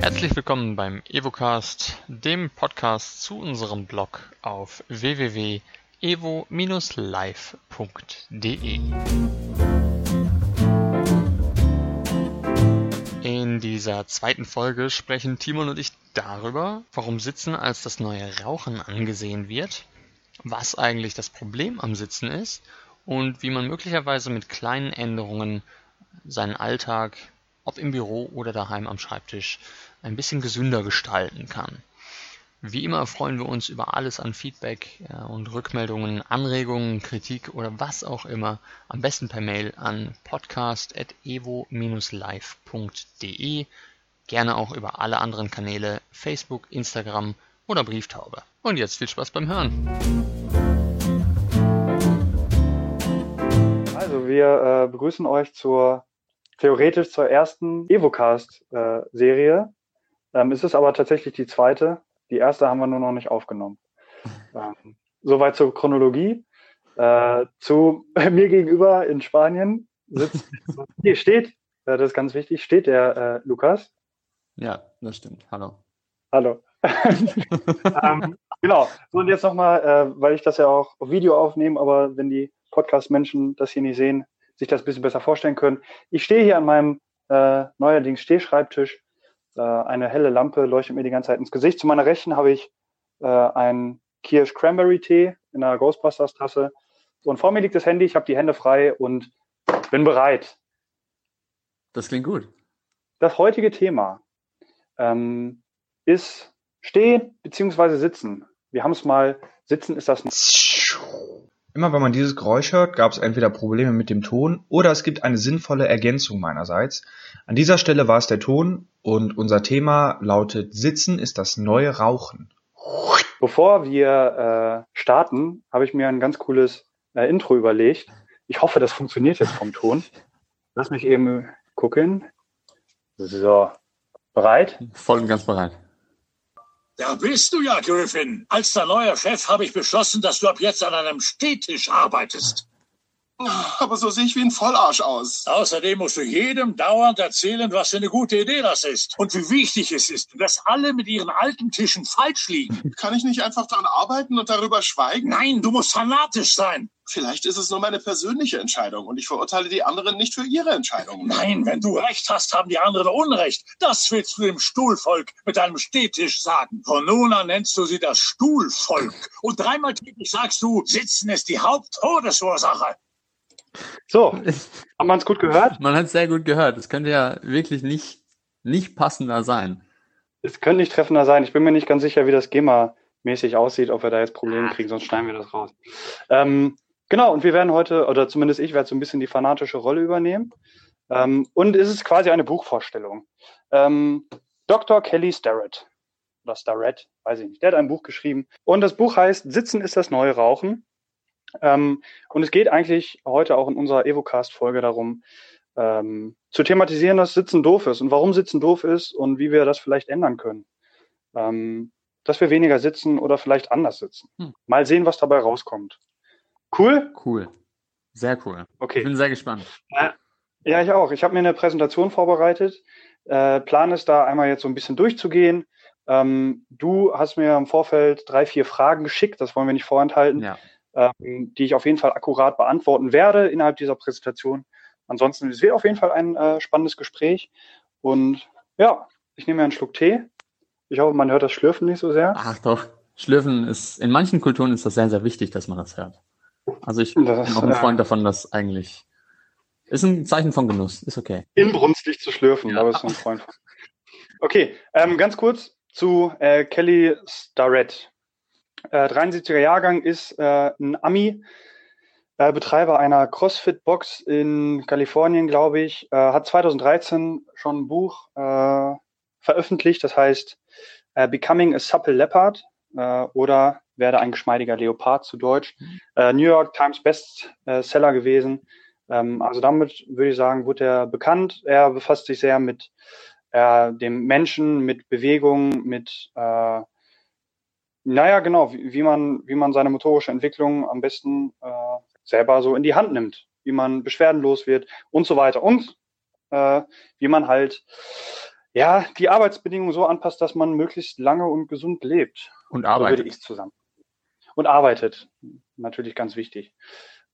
Herzlich willkommen beim Evocast, dem Podcast zu unserem Blog auf www.evo-live.de. In dieser zweiten Folge sprechen Timon und ich darüber, warum Sitzen als das neue Rauchen angesehen wird, was eigentlich das Problem am Sitzen ist und wie man möglicherweise mit kleinen Änderungen seinen Alltag, ob im Büro oder daheim am Schreibtisch, ein bisschen gesünder gestalten kann. Wie immer freuen wir uns über alles an Feedback ja, und Rückmeldungen, Anregungen, Kritik oder was auch immer. Am besten per Mail an podcast.evo-live.de. Gerne auch über alle anderen Kanäle Facebook, Instagram oder Brieftaube. Und jetzt viel Spaß beim Hören. Also wir äh, begrüßen euch zur theoretisch zur ersten Evocast-Serie. Äh, ähm, es ist aber tatsächlich die zweite. Die erste haben wir nur noch nicht aufgenommen. Ähm, soweit zur Chronologie. Äh, zu mir gegenüber in Spanien sitzt, hier steht, äh, das ist ganz wichtig, steht der äh, Lukas. Ja, das stimmt. Hallo. Hallo. ähm, genau. So, und jetzt nochmal, äh, weil ich das ja auch auf Video aufnehme, aber wenn die Podcast-Menschen das hier nicht sehen, sich das ein bisschen besser vorstellen können. Ich stehe hier an meinem äh, neuerdings Stehschreibtisch. Äh, eine helle Lampe leuchtet mir die ganze Zeit ins Gesicht. Zu meiner Rechten habe ich äh, einen Kirsch Cranberry Tee in einer Ghostbusters Tasse. So, und vor mir liegt das Handy, ich habe die Hände frei und bin bereit. Das klingt gut. Das heutige Thema ähm, ist Stehen bzw. Sitzen. Wir haben es mal, Sitzen ist das. Immer wenn man dieses Geräusch hört, gab es entweder Probleme mit dem Ton oder es gibt eine sinnvolle Ergänzung meinerseits. An dieser Stelle war es der Ton und unser Thema lautet Sitzen ist das neue Rauchen. Bevor wir äh, starten, habe ich mir ein ganz cooles äh, Intro überlegt. Ich hoffe, das funktioniert jetzt vom Ton. Lass mich eben gucken. So, bereit? Voll und ganz bereit. Da bist du ja, Griffin. Als der neue Chef habe ich beschlossen, dass du ab jetzt an einem Stehtisch arbeitest. Aber so sehe ich wie ein Vollarsch aus. Außerdem musst du jedem dauernd erzählen, was für eine gute Idee das ist und wie wichtig es ist, dass alle mit ihren alten Tischen falsch liegen. Kann ich nicht einfach daran arbeiten und darüber schweigen? Nein, du musst fanatisch sein. Vielleicht ist es nur meine persönliche Entscheidung und ich verurteile die anderen nicht für ihre Entscheidungen. Nein, wenn du recht hast, haben die anderen Unrecht. Das willst du dem Stuhlvolk mit deinem Stehtisch sagen. Von nun an nennst du sie das Stuhlvolk. Und dreimal täglich sagst du, Sitzen ist die Haupttodesursache. So, haben wir es gut gehört? Man hat es sehr gut gehört. Es könnte ja wirklich nicht, nicht passender sein. Es könnte nicht treffender sein. Ich bin mir nicht ganz sicher, wie das GEMA-mäßig aussieht, ob wir da jetzt Probleme kriegen, sonst schneiden wir das raus. Ähm, genau, und wir werden heute, oder zumindest ich werde so ein bisschen die fanatische Rolle übernehmen. Ähm, und es ist quasi eine Buchvorstellung. Ähm, Dr. Kelly Starrett, oder Starrett, weiß ich nicht, der hat ein Buch geschrieben. Und das Buch heißt Sitzen ist das neue Rauchen. Ähm, und es geht eigentlich heute auch in unserer Evocast-Folge darum, ähm, zu thematisieren, dass Sitzen doof ist und warum Sitzen doof ist und wie wir das vielleicht ändern können. Ähm, dass wir weniger sitzen oder vielleicht anders sitzen. Hm. Mal sehen, was dabei rauskommt. Cool? Cool. Sehr cool. Okay. Ich bin sehr gespannt. Ja, ich auch. Ich habe mir eine Präsentation vorbereitet. Äh, Plan ist da einmal jetzt so ein bisschen durchzugehen. Ähm, du hast mir im Vorfeld drei, vier Fragen geschickt, das wollen wir nicht vorenthalten. Ja ähm, die ich auf jeden Fall akkurat beantworten werde innerhalb dieser Präsentation. Ansonsten, es wird auf jeden Fall ein äh, spannendes Gespräch. Und ja, ich nehme mir einen Schluck Tee. Ich hoffe, man hört das Schlürfen nicht so sehr. Ach doch, Schlürfen ist, in manchen Kulturen ist das sehr, sehr wichtig, dass man das hört. Also ich bin Das, auch ein äh, Freund davon, dass eigentlich, ist ein Zeichen von Genuss, ist okay. Inbrünstig zu schlürfen, Ja. bist du ein Freund von. Okay, ähm, ganz kurz zu äh, Kelly Starrett. Äh, 73er Jahrgang ist äh, ein Ami, äh, Betreiber einer CrossFit-Box in Kalifornien, glaube ich, äh, hat 2013 schon ein Buch äh, veröffentlicht, das heißt äh, Becoming a Supple Leopard äh, oder werde ein geschmeidiger Leopard zu Deutsch. Äh, New York Times Bestseller gewesen. Ähm, also damit würde ich sagen, wurde er bekannt. Er befasst sich sehr mit äh, dem Menschen, mit Bewegung, mit äh, naja, genau, wie, wie man, wie man seine motorische Entwicklung am besten äh, selber so in die Hand nimmt. wie man beschwerdenlos wird und so weiter. Und äh, wie man halt ja die Arbeitsbedingungen so anpasst, dass man möglichst lange und gesund lebt. Und So arbeitet. würde ich zusammen. Und arbeitet. Natürlich ganz wichtig.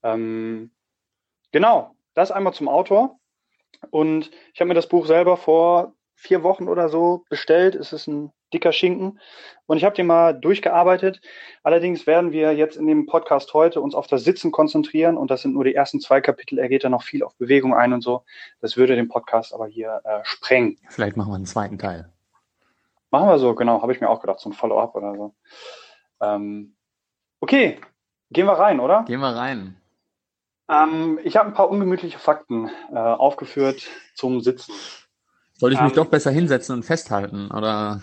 Ähm, genau, das einmal zum Autor. Und ich habe mir das Buch selber vor vier Wochen oder so bestellt. Es ist ein dicker Schinken. Und ich habe den mal durchgearbeitet. Allerdings werden wir jetzt in dem Podcast heute uns auf das Sitzen konzentrieren. Und das sind nur die ersten zwei Kapitel. Er geht da noch viel auf Bewegung ein und so. Das würde den Podcast aber hier äh, sprengen. Vielleicht machen wir einen zweiten Teil. Machen wir so, genau. Habe ich mir auch gedacht, so ein Follow-up oder so. Ähm, okay, gehen wir rein, oder? Gehen wir rein. Ähm, ich habe ein paar ungemütliche Fakten äh, aufgeführt zum Sitzen. Soll ich mich Ähm. doch besser hinsetzen und festhalten? Oder?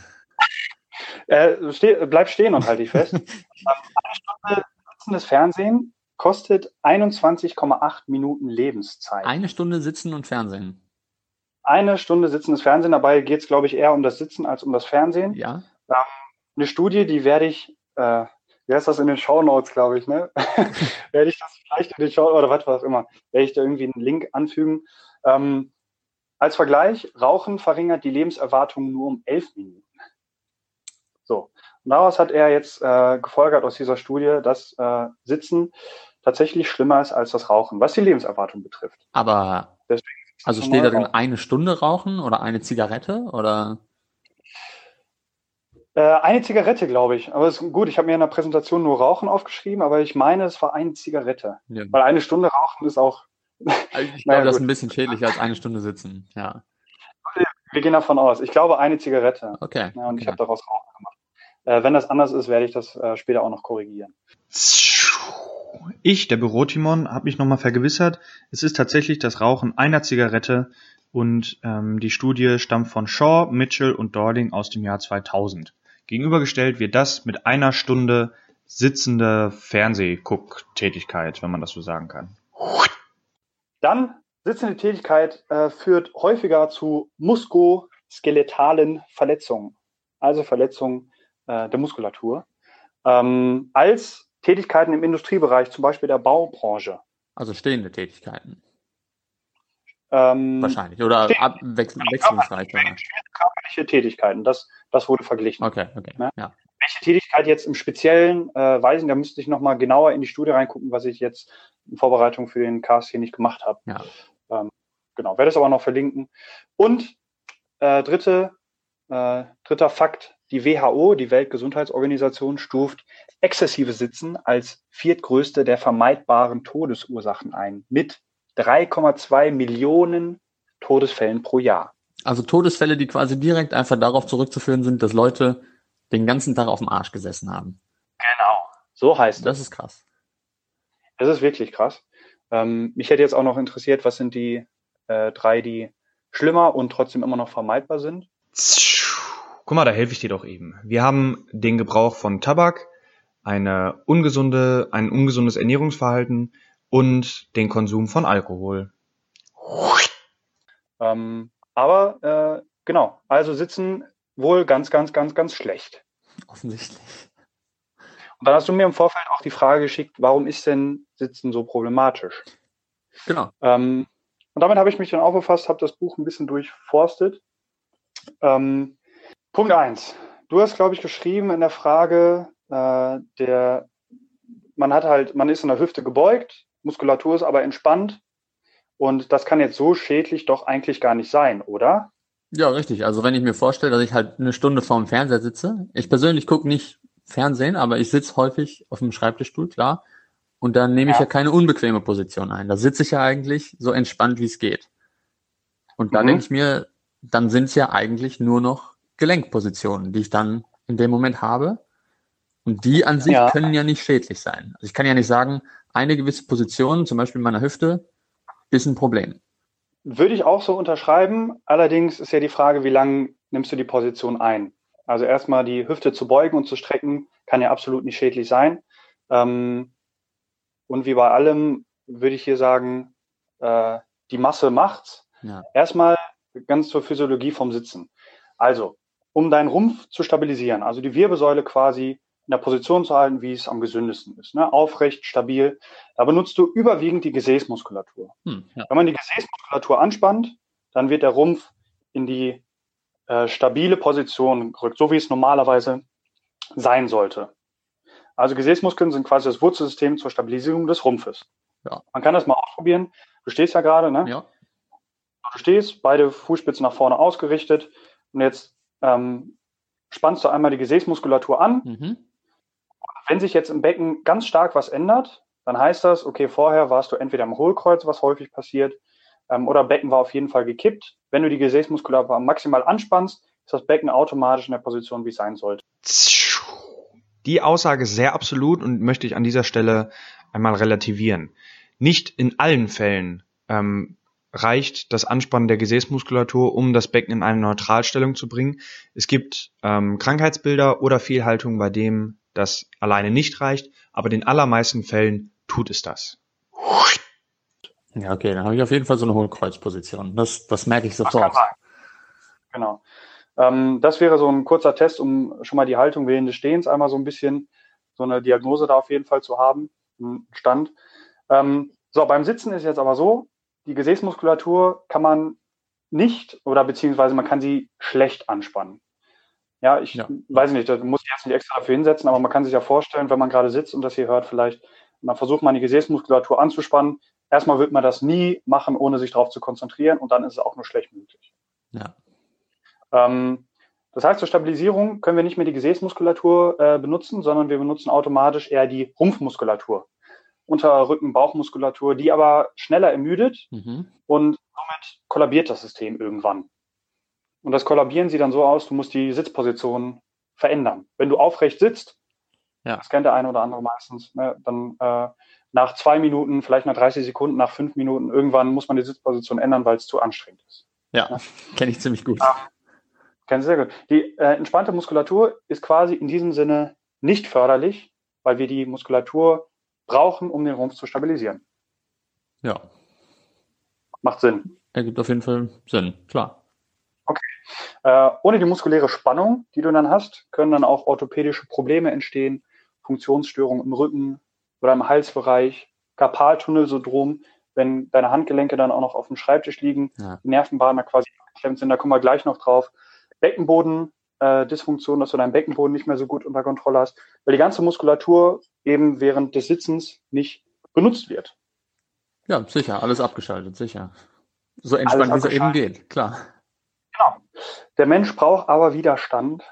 Äh, steh, bleib stehen und halt dich fest. ähm, eine Stunde sitzendes Fernsehen kostet 21,8 Minuten Lebenszeit. Eine Stunde sitzen und Fernsehen. Eine Stunde sitzendes Fernsehen, dabei geht es, glaube ich, eher um das Sitzen als um das Fernsehen. Ja? Eine Studie, die werde ich, äh, wie heißt das in den Show Notes, glaube ich, ne? werde ich das vielleicht in den Show oder was auch immer, werde ich da irgendwie einen Link anfügen. Ähm, als Vergleich, Rauchen verringert die Lebenserwartung nur um elf Minuten. So. Und daraus hat er jetzt äh, gefolgert aus dieser Studie, dass äh, Sitzen tatsächlich schlimmer ist als das Rauchen, was die Lebenserwartung betrifft. Aber, Deswegen also steht da drin eine Stunde rauchen oder eine Zigarette oder? Äh, eine Zigarette, glaube ich. Aber ist gut, ich habe mir in der Präsentation nur Rauchen aufgeschrieben, aber ich meine, es war eine Zigarette. Ja. Weil eine Stunde Rauchen ist auch, Also Ich glaube, das ist ein bisschen schädlicher als eine Stunde sitzen. Ja. wir gehen davon aus. Ich glaube, eine Zigarette. Okay. Ja, und ich okay. habe daraus Rauchen gemacht. Äh, wenn das anders ist, werde ich das äh, später auch noch korrigieren. Ich, der Bürotimon, habe mich nochmal vergewissert. Es ist tatsächlich das Rauchen einer Zigarette und ähm, die Studie stammt von Shaw, Mitchell und Dording aus dem Jahr 2000. Gegenübergestellt wird das mit einer Stunde sitzende Fernsehgucktätigkeit, wenn man das so sagen kann. Dann sitzende Tätigkeit äh, führt häufiger zu muskuloskeletalen Verletzungen, also Verletzungen äh, der Muskulatur, ähm, als Tätigkeiten im Industriebereich, zum Beispiel der Baubranche. Also stehende Tätigkeiten. Ähm, Wahrscheinlich. Oder abwechsel wechselungsreich. Körperliche Tätigkeiten, das, das wurde verglichen. Okay, okay. Ne? Ja. welche Tätigkeit jetzt im Speziellen äh, weisen, da müsste ich nochmal genauer in die Studie reingucken, was ich jetzt in Vorbereitung für den Cast hier nicht gemacht habe. Ja. Ähm, genau, werde es aber noch verlinken. Und äh, dritte, äh, dritter Fakt, die WHO, die Weltgesundheitsorganisation, stuft exzessive Sitzen als viertgrößte der vermeidbaren Todesursachen ein, mit 3,2 Millionen Todesfällen pro Jahr. Also Todesfälle, die quasi direkt einfach darauf zurückzuführen sind, dass Leute den ganzen Tag auf dem Arsch gesessen haben. Genau. So heißt es. Das ist krass. Das ist wirklich krass. Ähm, mich hätte jetzt auch noch interessiert, was sind die äh, drei, die schlimmer und trotzdem immer noch vermeidbar sind. Guck mal, da helfe ich dir doch eben. Wir haben den Gebrauch von Tabak, eine ungesunde, ein ungesundes Ernährungsverhalten und den Konsum von Alkohol. Ähm, aber äh, genau, also sitzen wohl ganz, ganz, ganz, ganz schlecht. Offensichtlich. Und dann hast du mir im Vorfeld auch die Frage geschickt, warum ist denn Sitzen so problematisch? Genau. Ähm, und damit habe ich mich dann auch befasst, habe das Buch ein bisschen durchforstet. Ähm, Punkt eins: Du hast, glaube ich, geschrieben in der Frage, äh, der, man hat halt, man ist in der Hüfte gebeugt, Muskulatur ist aber entspannt. Und das kann jetzt so schädlich doch eigentlich gar nicht sein, oder? Ja, richtig. Also wenn ich mir vorstelle, dass ich halt eine Stunde vorm Fernseher sitze, ich persönlich gucke nicht Fernsehen, aber ich sitze häufig auf dem Schreibtischstuhl, klar. Und dann nehme ich Ja. ja keine unbequeme Position ein. Da sitze ich ja eigentlich so entspannt, wie es geht. Und da Mhm. denke ich mir, dann sind es ja eigentlich nur noch Gelenkpositionen, die ich dann in dem Moment habe. Und die an sich Ja. können ja nicht schädlich sein. Also ich kann ja nicht sagen, eine gewisse Position, zum Beispiel meiner Hüfte, ist ein Problem. Würde ich auch so unterschreiben. Allerdings ist ja die Frage, wie lange nimmst du die Position ein? Also erstmal die Hüfte zu beugen und zu strecken, kann ja absolut nicht schädlich sein. Ähm, und wie bei allem würde ich hier sagen, äh, die Masse macht's. Ja. Erstmal ganz zur Physiologie vom Sitzen. Also, um deinen Rumpf zu stabilisieren, also die Wirbelsäule quasi in der Position zu halten, wie es am gesündesten ist. Ne? Aufrecht, stabil. Da benutzt du überwiegend die Gesäßmuskulatur. Hm, ja. Wenn man die Gesäßmuskulatur anspannt, dann wird der Rumpf in die äh, stabile Position gerückt, so wie es normalerweise sein sollte. Also Gesäßmuskeln sind quasi das Wurzelsystem zur Stabilisierung des Rumpfes. Ja. Man kann das mal ausprobieren. Du stehst ja gerade, ne? Ja. Du stehst, beide Fußspitzen nach vorne ausgerichtet und jetzt ähm, spannst du einmal die Gesäßmuskulatur an. Mhm. Wenn sich jetzt im Becken ganz stark was ändert, dann heißt das, okay, vorher warst du entweder im Hohlkreuz, was häufig passiert, ähm, oder Becken war auf jeden Fall gekippt. Wenn du die Gesäßmuskulatur maximal anspannst, ist das Becken automatisch in der Position, wie es sein sollte. Die Aussage ist sehr absolut und möchte ich an dieser Stelle einmal relativieren. Nicht in allen Fällen ähm, reicht das Anspannen der Gesäßmuskulatur, um das Becken in eine Neutralstellung zu bringen. Es gibt ähm, Krankheitsbilder oder Fehlhaltungen, bei dem das alleine nicht reicht, aber in den allermeisten Fällen tut es das. Ja, okay, dann habe ich auf jeden Fall so eine Hohlkreuzposition. Das, das merke ich sofort. Genau. Ähm, das wäre so ein kurzer Test, um schon mal die Haltung während des Stehens einmal so ein bisschen so eine Diagnose da auf jeden Fall zu haben, einen Stand. Ähm, so, beim Sitzen ist jetzt aber so, die Gesäßmuskulatur kann man nicht oder beziehungsweise man kann sie schlecht anspannen. Ja, ich Ja. weiß nicht, da muss ich jetzt nicht extra dafür hinsetzen, aber man kann sich ja vorstellen, wenn man gerade sitzt und das hier hört vielleicht, dann versucht man die Gesäßmuskulatur anzuspannen. Erstmal wird man das nie machen, ohne sich darauf zu konzentrieren und dann ist es auch nur schlecht möglich. Ja. Ähm, das heißt, zur Stabilisierung können wir nicht mehr die Gesäßmuskulatur äh, benutzen, sondern wir benutzen automatisch eher die Rumpfmuskulatur. Unter Rücken, Bauchmuskulatur, die aber schneller ermüdet Mhm. und somit kollabiert das System irgendwann. Und das Kollabieren sieht dann so aus, du musst die Sitzposition verändern. Wenn du aufrecht sitzt, Ja. das kennt der eine oder andere meistens, ne, dann äh, nach zwei Minuten, vielleicht nach 30 Sekunden, nach fünf Minuten, irgendwann muss man die Sitzposition ändern, weil es zu anstrengend ist. Ja, kenne ich ziemlich gut. Kennen Sie sehr gut. Die äh, entspannte Muskulatur ist quasi in diesem Sinne nicht förderlich, weil wir die Muskulatur brauchen, um den Rumpf zu stabilisieren. Ja, Macht Sinn. ergibt auf jeden Fall Sinn, klar. Äh, ohne die muskuläre Spannung, die du dann hast, können dann auch orthopädische Probleme entstehen, Funktionsstörungen im Rücken oder im Halsbereich, Karpaltunnelsyndrom, wenn deine Handgelenke dann auch noch auf dem Schreibtisch liegen, Ja. die Nervenbahnen quasi geklemmt sind, da kommen wir gleich noch drauf. Beckenboden, äh, Dysfunktion, dass du deinen Beckenboden nicht mehr so gut unter Kontrolle hast, weil die ganze Muskulatur eben während des Sitzens nicht benutzt wird. Ja, sicher, alles abgeschaltet, sicher. So entspannt, wie es eben geht, klar. Der Mensch braucht aber Widerstand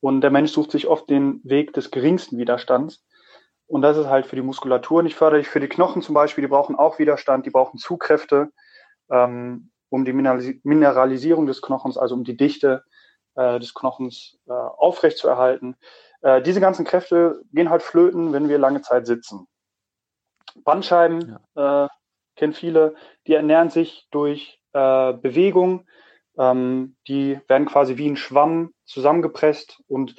und der Mensch sucht sich oft den Weg des geringsten Widerstands. Und das ist halt für die Muskulatur nicht förderlich. Für die Knochen zum Beispiel, die brauchen auch Widerstand, die brauchen Zugkräfte, ähm, um die Mineralisi- Mineralisierung des Knochens, also um die Dichte äh, des Knochens äh, aufrechtzuerhalten. Äh, diese ganzen Kräfte gehen halt flöten, wenn wir lange Zeit sitzen. Bandscheiben äh, kennen viele, die ernähren sich durch äh, Bewegung. Ähm, die werden quasi wie ein Schwamm zusammengepresst und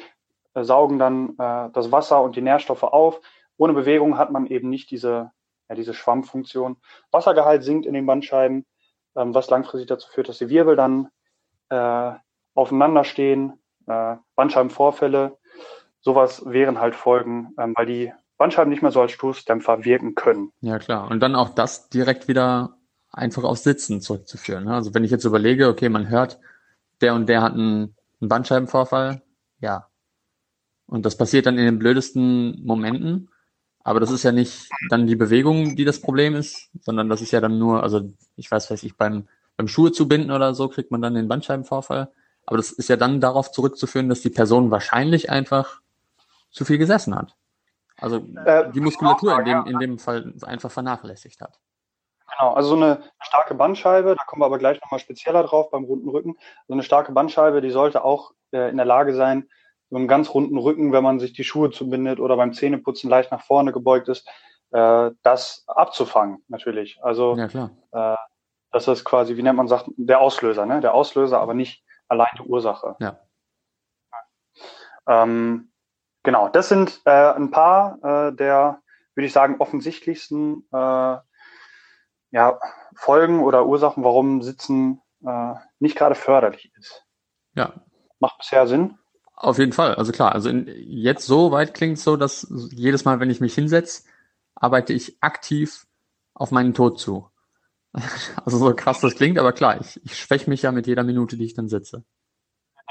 äh, saugen dann äh, das Wasser und die Nährstoffe auf. Ohne Bewegung hat man eben nicht diese, ja, diese Schwammfunktion. Wassergehalt sinkt in den Bandscheiben, ähm, was langfristig dazu führt, dass die Wirbel dann äh, aufeinander stehen, äh, Bandscheibenvorfälle. Sowas wären halt Folgen, ähm, weil die Bandscheiben nicht mehr so als Stoßdämpfer wirken können. Ja, klar. Und dann auch das direkt wieder einfach aufs Sitzen zurückzuführen. ne? Also wenn ich jetzt überlege, okay, man hört, der und der hat einen, einen Bandscheibenvorfall, ja. Und das passiert dann in den blödesten Momenten. Aber das ist ja nicht dann die Bewegung, die das Problem ist, sondern das ist ja dann nur, also ich weiß, weiß ich, beim, beim Schuhe zu binden oder so kriegt man dann den Bandscheibenvorfall. Aber das ist ja dann darauf zurückzuführen, dass die Person wahrscheinlich einfach zu viel gesessen hat. Also Äh, die Muskulatur in dem, in dem Fall einfach vernachlässigt hat. Genau, also so eine starke Bandscheibe, da kommen wir aber gleich nochmal spezieller drauf beim runden Rücken. So eine starke Bandscheibe, die sollte auch äh, in der Lage sein, so einen ganz runden Rücken, wenn man sich die Schuhe zubindet oder beim Zähneputzen leicht nach vorne gebeugt ist, äh, das abzufangen, natürlich. Also Ja, äh, das ist quasi, wie nennt man sagt, der Auslöser, ne? Der Auslöser, aber nicht allein die Ursache. Ja. Ähm, genau, das sind äh, ein paar äh, der, würde ich sagen, offensichtlichsten äh, ja, Folgen oder Ursachen, warum Sitzen äh, nicht gerade förderlich ist. Ja. Macht bisher Sinn? Auf jeden Fall, also klar, also in, jetzt so weit klingt es so, dass jedes Mal, wenn ich mich hinsetze, arbeite ich aktiv auf meinen Tod zu. Also so krass das klingt, aber klar, ich, ich schwäche mich ja mit jeder Minute, die ich dann sitze.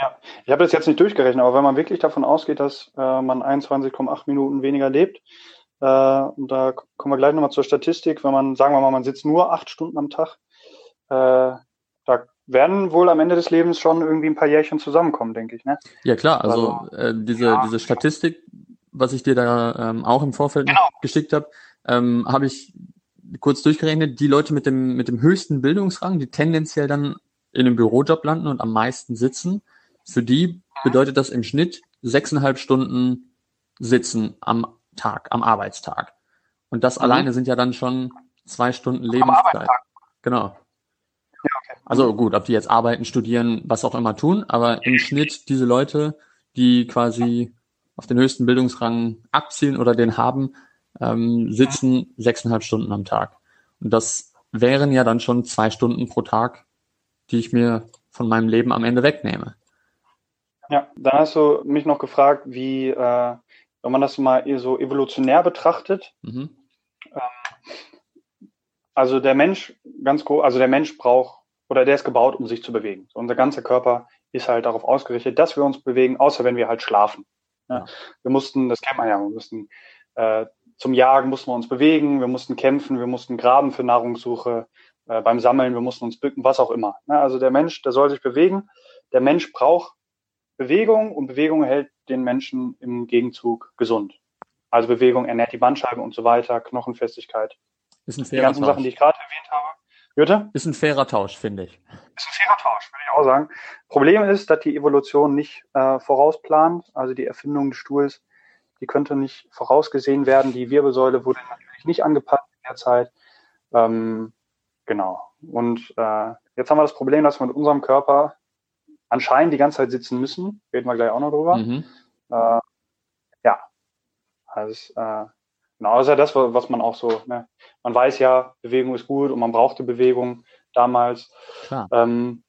Ja, ich habe das jetzt nicht durchgerechnet, aber wenn man wirklich davon ausgeht, dass äh, man 21,8 Minuten weniger lebt, äh, und da kommen wir gleich nochmal zur Statistik, wenn man, sagen wir mal, man sitzt nur acht Stunden am Tag, äh, da werden wohl am Ende des Lebens schon irgendwie ein paar Jährchen zusammenkommen, denke ich. Ne? Ja klar, also, also äh, diese, ja. diese Statistik, was ich dir da ähm, auch im Vorfeld genau. geschickt habe, ähm, habe ich kurz durchgerechnet, die Leute mit dem, mit dem höchsten Bildungsrang, die tendenziell dann in einem Bürojob landen und am meisten sitzen, für die bedeutet das im Schnitt sechseinhalb Stunden Sitzen am Tag, am Arbeitstag. Und das mhm. alleine sind ja dann schon zwei Stunden Lebenszeit. Genau. Also gut, ob die jetzt arbeiten, studieren, was auch immer tun, aber im Schnitt diese Leute, die quasi auf den höchsten Bildungsrang abzielen oder den haben, ähm, sitzen sechseinhalb Stunden am Tag. Und das wären ja dann schon zwei Stunden pro Tag, die ich mir von meinem Leben am Ende wegnehme. Ja, dann hast du mich noch gefragt, wie, äh, wenn man das mal so evolutionär betrachtet, mhm. äh, also der Mensch, ganz groß, also der Mensch braucht oder der ist gebaut, um sich zu bewegen. So, unser ganzer Körper ist halt darauf ausgerichtet, dass wir uns bewegen, außer wenn wir halt schlafen. Ja. Wir mussten, das kennt man ja, wir mussten äh, zum Jagen mussten wir uns bewegen, wir mussten kämpfen, wir mussten graben für Nahrungssuche, äh, beim Sammeln, wir mussten uns bücken, was auch immer. Ja, also der Mensch, der soll sich bewegen. Der Mensch braucht Bewegung und Bewegung hält den Menschen im Gegenzug gesund. Also Bewegung ernährt die Bandscheibe und so weiter, Knochenfestigkeit. Ist ein die ganzen Tausch. Sachen, die ich gerade erwähnt habe. Bitte? Ist ein fairer Tausch, finde ich. Ist ein fairer Tausch, würde ich auch sagen. Problem ist, dass die Evolution nicht äh, vorausplant, also die Erfindung des Stuhls, die könnte nicht vorausgesehen werden. Die Wirbelsäule wurde natürlich nicht angepasst in der Zeit. Ähm, genau. Und äh, jetzt haben wir das Problem, dass wir mit unserem Körper anscheinend die ganze Zeit sitzen müssen. Reden wir gleich auch noch drüber. Mhm. Äh, ja. Also, äh, genau, das ist ja das, was man auch so, ne? man weiß ja, Bewegung ist gut und man brauchte Bewegung damals. Klar. Ähm,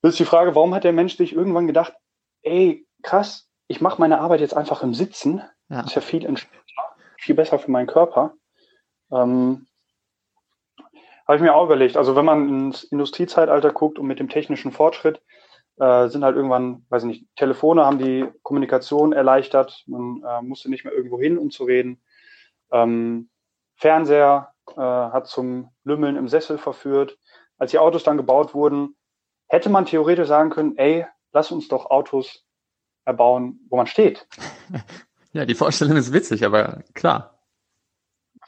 das ist die Frage, warum hat der Mensch sich irgendwann gedacht, ey, krass, ich mache meine Arbeit jetzt einfach im Sitzen. Ja. Das ist ja viel entspannter, viel besser für meinen Körper. Ähm, Habe ich mir auch überlegt. Also wenn man ins Industriezeitalter guckt und mit dem technischen Fortschritt, äh, sind halt irgendwann, weiß ich nicht, Telefone haben die Kommunikation erleichtert. Man äh, musste nicht mehr irgendwo hin, um zu reden. Ähm, Fernseher äh, hat zum Lümmeln im Sessel verführt. Als die Autos dann gebaut wurden, hätte man theoretisch sagen können, ey, lass uns doch Autos erbauen, wo man steht. Ja, die Vorstellung ist witzig, aber klar.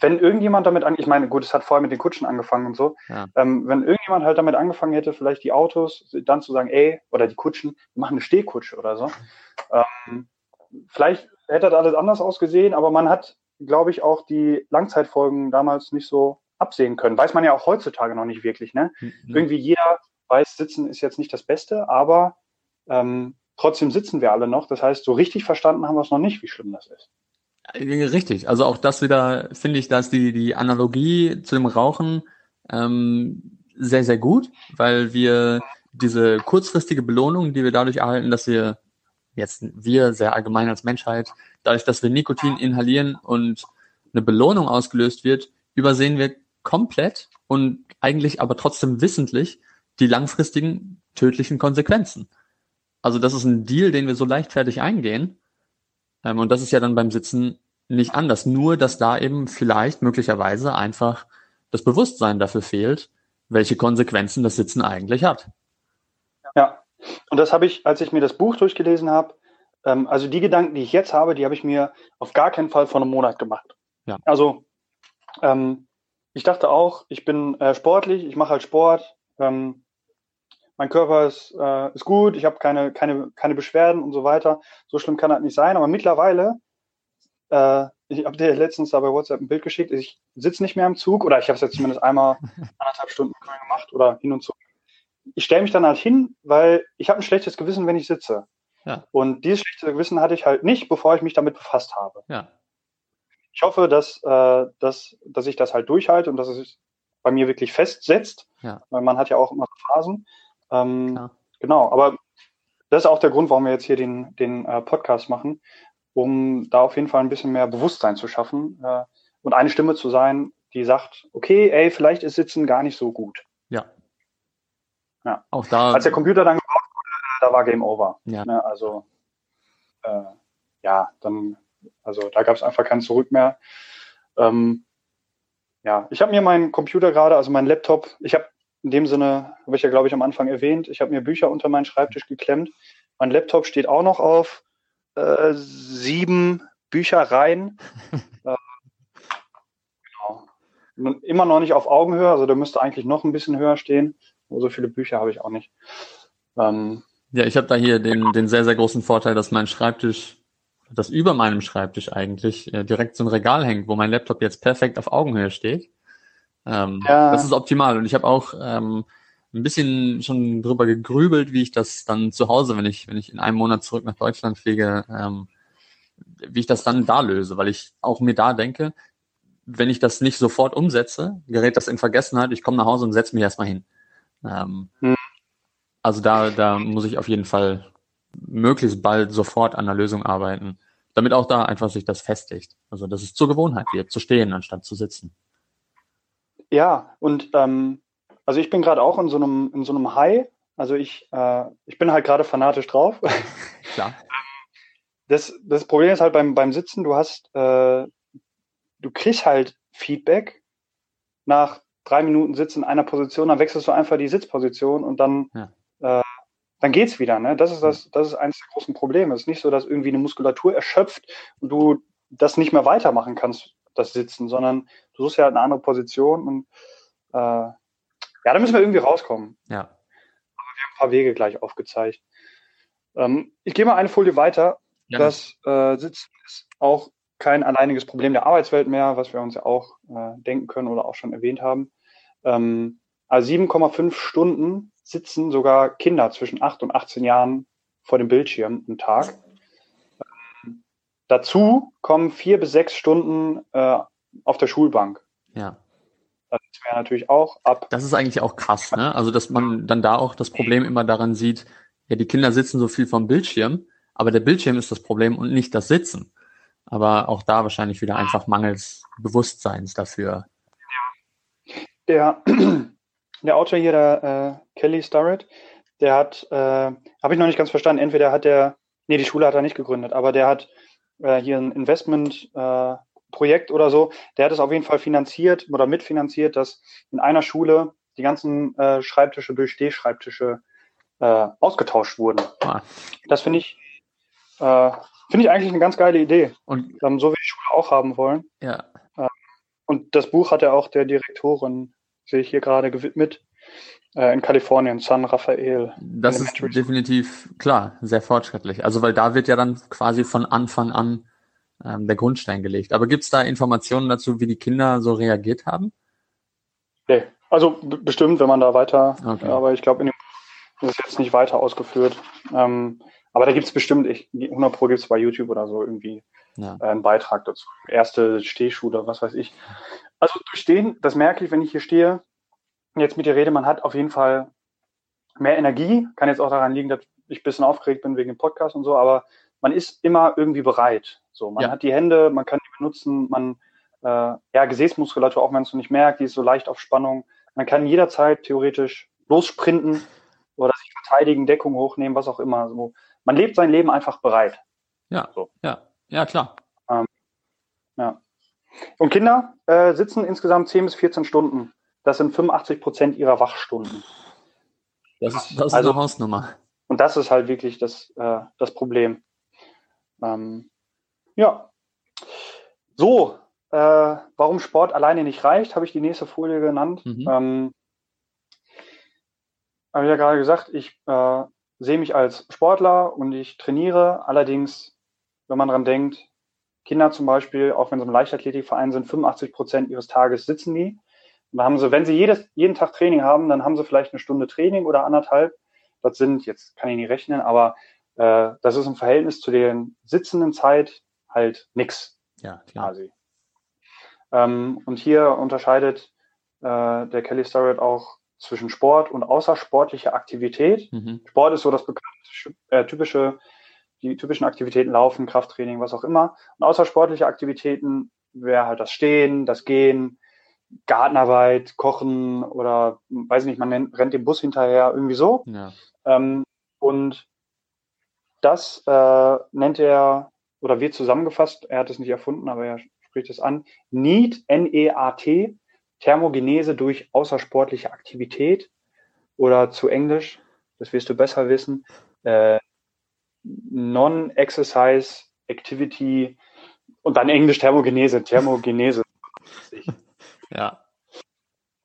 Wenn irgendjemand damit an, ich meine, gut, es hat vorher mit den Kutschen angefangen und so. Ja. Ähm, wenn irgendjemand halt damit angefangen hätte, vielleicht die Autos, dann zu sagen, ey, oder die Kutschen, wir machen eine Stehkutsche oder so. Ähm, vielleicht hätte das alles anders ausgesehen, aber man hat glaube ich, auch die Langzeitfolgen damals nicht so absehen können. Weiß man ja auch heutzutage noch nicht wirklich. Ne? Mhm. Irgendwie jeder weiß, Sitzen ist jetzt nicht das Beste, aber ähm, trotzdem sitzen wir alle noch. Das heißt, so richtig verstanden haben wir es noch nicht, wie schlimm das ist. Richtig. Also auch das wieder finde ich, dass die, die Analogie zu dem Rauchen ähm, sehr, sehr gut, weil wir diese kurzfristige Belohnung, die wir dadurch erhalten, dass wir jetzt wir sehr allgemein als Menschheit, dadurch, dass wir Nikotin inhalieren und eine Belohnung ausgelöst wird, übersehen wir komplett und eigentlich aber trotzdem wissentlich die langfristigen tödlichen Konsequenzen. Also das ist ein Deal, den wir so leichtfertig eingehen. Ähm, und das ist ja dann beim Sitzen nicht anders. Nur, dass da eben vielleicht möglicherweise einfach das Bewusstsein dafür fehlt, welche Konsequenzen das Sitzen eigentlich hat. Ja, und das habe ich, als ich mir das Buch durchgelesen habe, ähm, also die Gedanken, die ich jetzt habe, die habe ich mir auf gar keinen Fall vor einem Monat gemacht. Ja. Also ähm, ich dachte auch, ich bin äh, sportlich, ich mache halt Sport, ähm, mein Körper ist, äh, ist gut, ich habe keine, keine, keine Beschwerden und so weiter. So schlimm kann das nicht sein. Aber mittlerweile, äh, ich habe dir letztens da bei WhatsApp ein Bild geschickt, ich sitze nicht mehr im Zug oder ich habe es jetzt zumindest einmal anderthalb Stunden gemacht oder hin und zurück ich stelle mich dann halt hin, weil ich habe ein schlechtes Gewissen, wenn ich sitze. Ja. Und dieses schlechte Gewissen hatte ich halt nicht, bevor ich mich damit befasst habe. Ja. Ich hoffe, dass, äh, dass, dass ich das halt durchhalte und dass es sich bei mir wirklich festsetzt. Ja. Weil man hat ja auch immer Phasen. Ähm, genau, aber das ist auch der Grund, warum wir jetzt hier den, den äh, Podcast machen, um da auf jeden Fall ein bisschen mehr Bewusstsein zu schaffen äh, und eine Stimme zu sein, die sagt, okay, ey, vielleicht ist Sitzen gar nicht so gut. Ja. Ja. Auch da. Als der Computer dann gebaut wurde, da war Game Over. Ja. Ne? Also äh, ja, dann, also da gab es einfach kein Zurück mehr. Ähm, ja, ich habe mir meinen Computer gerade, also meinen Laptop, ich habe in dem Sinne, habe ich ja glaube ich am Anfang erwähnt, ich habe mir Bücher unter meinen Schreibtisch geklemmt. Mein Laptop steht auch noch auf äh, sieben Büchereien. äh, genau. Immer noch nicht auf Augenhöhe, also der müsste eigentlich noch ein bisschen höher stehen. So viele Bücher habe ich auch nicht. Ähm, Ja, ich habe da hier den, den sehr, sehr großen Vorteil, dass mein Schreibtisch, dass über meinem Schreibtisch eigentlich äh, direkt so ein Regal hängt, wo mein Laptop jetzt perfekt auf Augenhöhe steht. Ähm, Ja. Das ist optimal. Und ich habe auch ähm, ein bisschen schon drüber gegrübelt, wie ich das dann zu Hause, wenn ich, wenn ich in einem Monat zurück nach Deutschland fliege, ähm, wie ich das dann da löse, weil ich auch mir da denke, wenn ich das nicht sofort umsetze, gerät das in Vergessenheit, ich komme nach Hause und setze mich erstmal hin. Ähm, Hm. Also da, da muss ich auf jeden Fall möglichst bald sofort an der Lösung arbeiten, damit auch da einfach sich das festigt. Also dass es zur Gewohnheit wird, zu stehen anstatt zu sitzen. Ja, und ähm, also ich bin gerade auch in so einem in so einem High. Also ich äh, ich bin halt gerade fanatisch drauf. Klar. Das das Problem ist halt beim beim Sitzen, du hast äh, du kriegst halt Feedback nach drei Minuten Sitzen in einer Position, dann wechselst du einfach die Sitzposition und dann äh, dann geht's wieder. Ne? Das ist das das ist eines der großen Probleme. Es ist nicht so, dass irgendwie eine Muskulatur erschöpft und du das nicht mehr weitermachen kannst, das Sitzen, sondern du suchst ja halt eine andere Position und äh, ja, da müssen wir irgendwie rauskommen. Ja. Ein paar Wege gleich aufgezeigt. Ähm, ich gehe mal eine Folie weiter. Ja, Das äh, Sitzen ist auch kein alleiniges Problem der Arbeitswelt mehr, was wir uns ja auch äh, denken können oder auch schon erwähnt haben. Ähm, also 7,5 Stunden sitzen sogar Kinder zwischen 8 und 18 Jahren vor dem Bildschirm am Tag. Dazu kommen vier bis sechs Stunden äh, auf der Schulbank. ja. Das wäre natürlich auch ab. Das ist eigentlich auch krass, ne? Also, dass man dann da auch das Problem immer daran sieht, ja, die Kinder sitzen so viel vom Bildschirm, aber der Bildschirm ist das Problem und nicht das Sitzen. Aber auch da wahrscheinlich wieder einfach mangels Bewusstseins dafür. Der, der Autor hier, der äh, Kelly Starrett, der hat, äh, habe ich noch nicht ganz verstanden, entweder hat der, nee, die Schule hat er nicht gegründet, aber der hat äh, hier ein Investment äh, oder so, der hat es auf jeden Fall finanziert oder mitfinanziert, dass in einer Schule die ganzen äh, Schreibtische durch Stehschreibtische äh, ausgetauscht wurden. Ah. Das finde ich, äh, finde ich eigentlich eine ganz geile Idee. Und Ähm, so wie die Schule auch haben wollen. ja, Und das Buch hat er auch der Direktorin, sehe ich hier gerade, gewidmet, äh, in Kalifornien, San Rafael. das ist definitiv klar, sehr fortschrittlich. Also, weil da wird ja dann quasi von Anfang an ähm, der Grundstein gelegt. Aber gibt's da Informationen dazu, wie die Kinder so reagiert haben? Nee. Also bestimmt, wenn man da weiter, Okay. aber ich glaube, in dem Buch ist es jetzt nicht weiter ausgeführt. Ähm, aber da gibt es bestimmt, ich, 100 Pro gibt es bei YouTube oder so irgendwie Ja. äh, einen Beitrag dazu. Erste Stehschule, was weiß ich. Also durch den, das merke ich, wenn ich hier stehe, jetzt mit dir rede, man hat auf jeden Fall mehr Energie. Kann jetzt auch daran liegen, dass ich ein bisschen aufgeregt bin wegen dem Podcast und so, aber man ist immer irgendwie bereit. So, man Ja. hat die Hände, man kann die benutzen, man, äh, ja, Gesäßmuskulatur, auch wenn es noch nicht merkt, die ist so leicht auf Spannung. Man kann jederzeit theoretisch lossprinten oder sich verteidigen, Deckung hochnehmen, was auch immer. So, man lebt sein Leben einfach bereit. Ja, So. ja, ja, klar. Und Kinder äh, sitzen insgesamt 10 bis 14 Stunden. Das sind 85 Prozent ihrer Wachstunden. Das ist, das ist Also- eine Hausnummer. Und das ist halt wirklich das, äh, das Problem. Ähm, ja. So, äh, warum Sport alleine nicht reicht, habe ich die nächste Folie genannt. Mhm. Ähm, habe ich ja gerade gesagt, ich äh, sehe mich als Sportler und ich trainiere. Allerdings, wenn man dran denkt, Kinder zum Beispiel, auch wenn sie im Leichtathletikverein sind, 85 Prozent ihres Tages sitzen die. Da haben sie, wenn sie jedes, jeden Tag Training haben, dann haben sie vielleicht eine Stunde Training oder anderthalb. Das sind, jetzt kann ich nicht rechnen, aber äh, das ist im Verhältnis zu den sitzenden Zeit halt nix Ja, klar. quasi. Ähm, und hier unterscheidet äh, der Kelly Starrett auch zwischen Sport und außersportlicher Aktivität. Mhm. Sport ist so das bekannte, äh, typische, die typischen Aktivitäten Laufen, Krafttraining, was auch immer. Und außersportliche Aktivitäten wäre halt das Stehen, das Gehen, Gartenarbeit, Kochen oder weiß ich nicht, man nennt, rennt dem Bus hinterher, irgendwie so. Ja. Ähm, und das äh, nennt er oder wird zusammengefasst, er hat es nicht erfunden, aber er spricht es an, NEAT, N-E-A-T, Thermogenese durch außersportliche Aktivität oder zu Englisch, das wirst du besser wissen, äh, Non-Exercise Activity und dann Englisch Thermogenese, Thermogenese. Ja.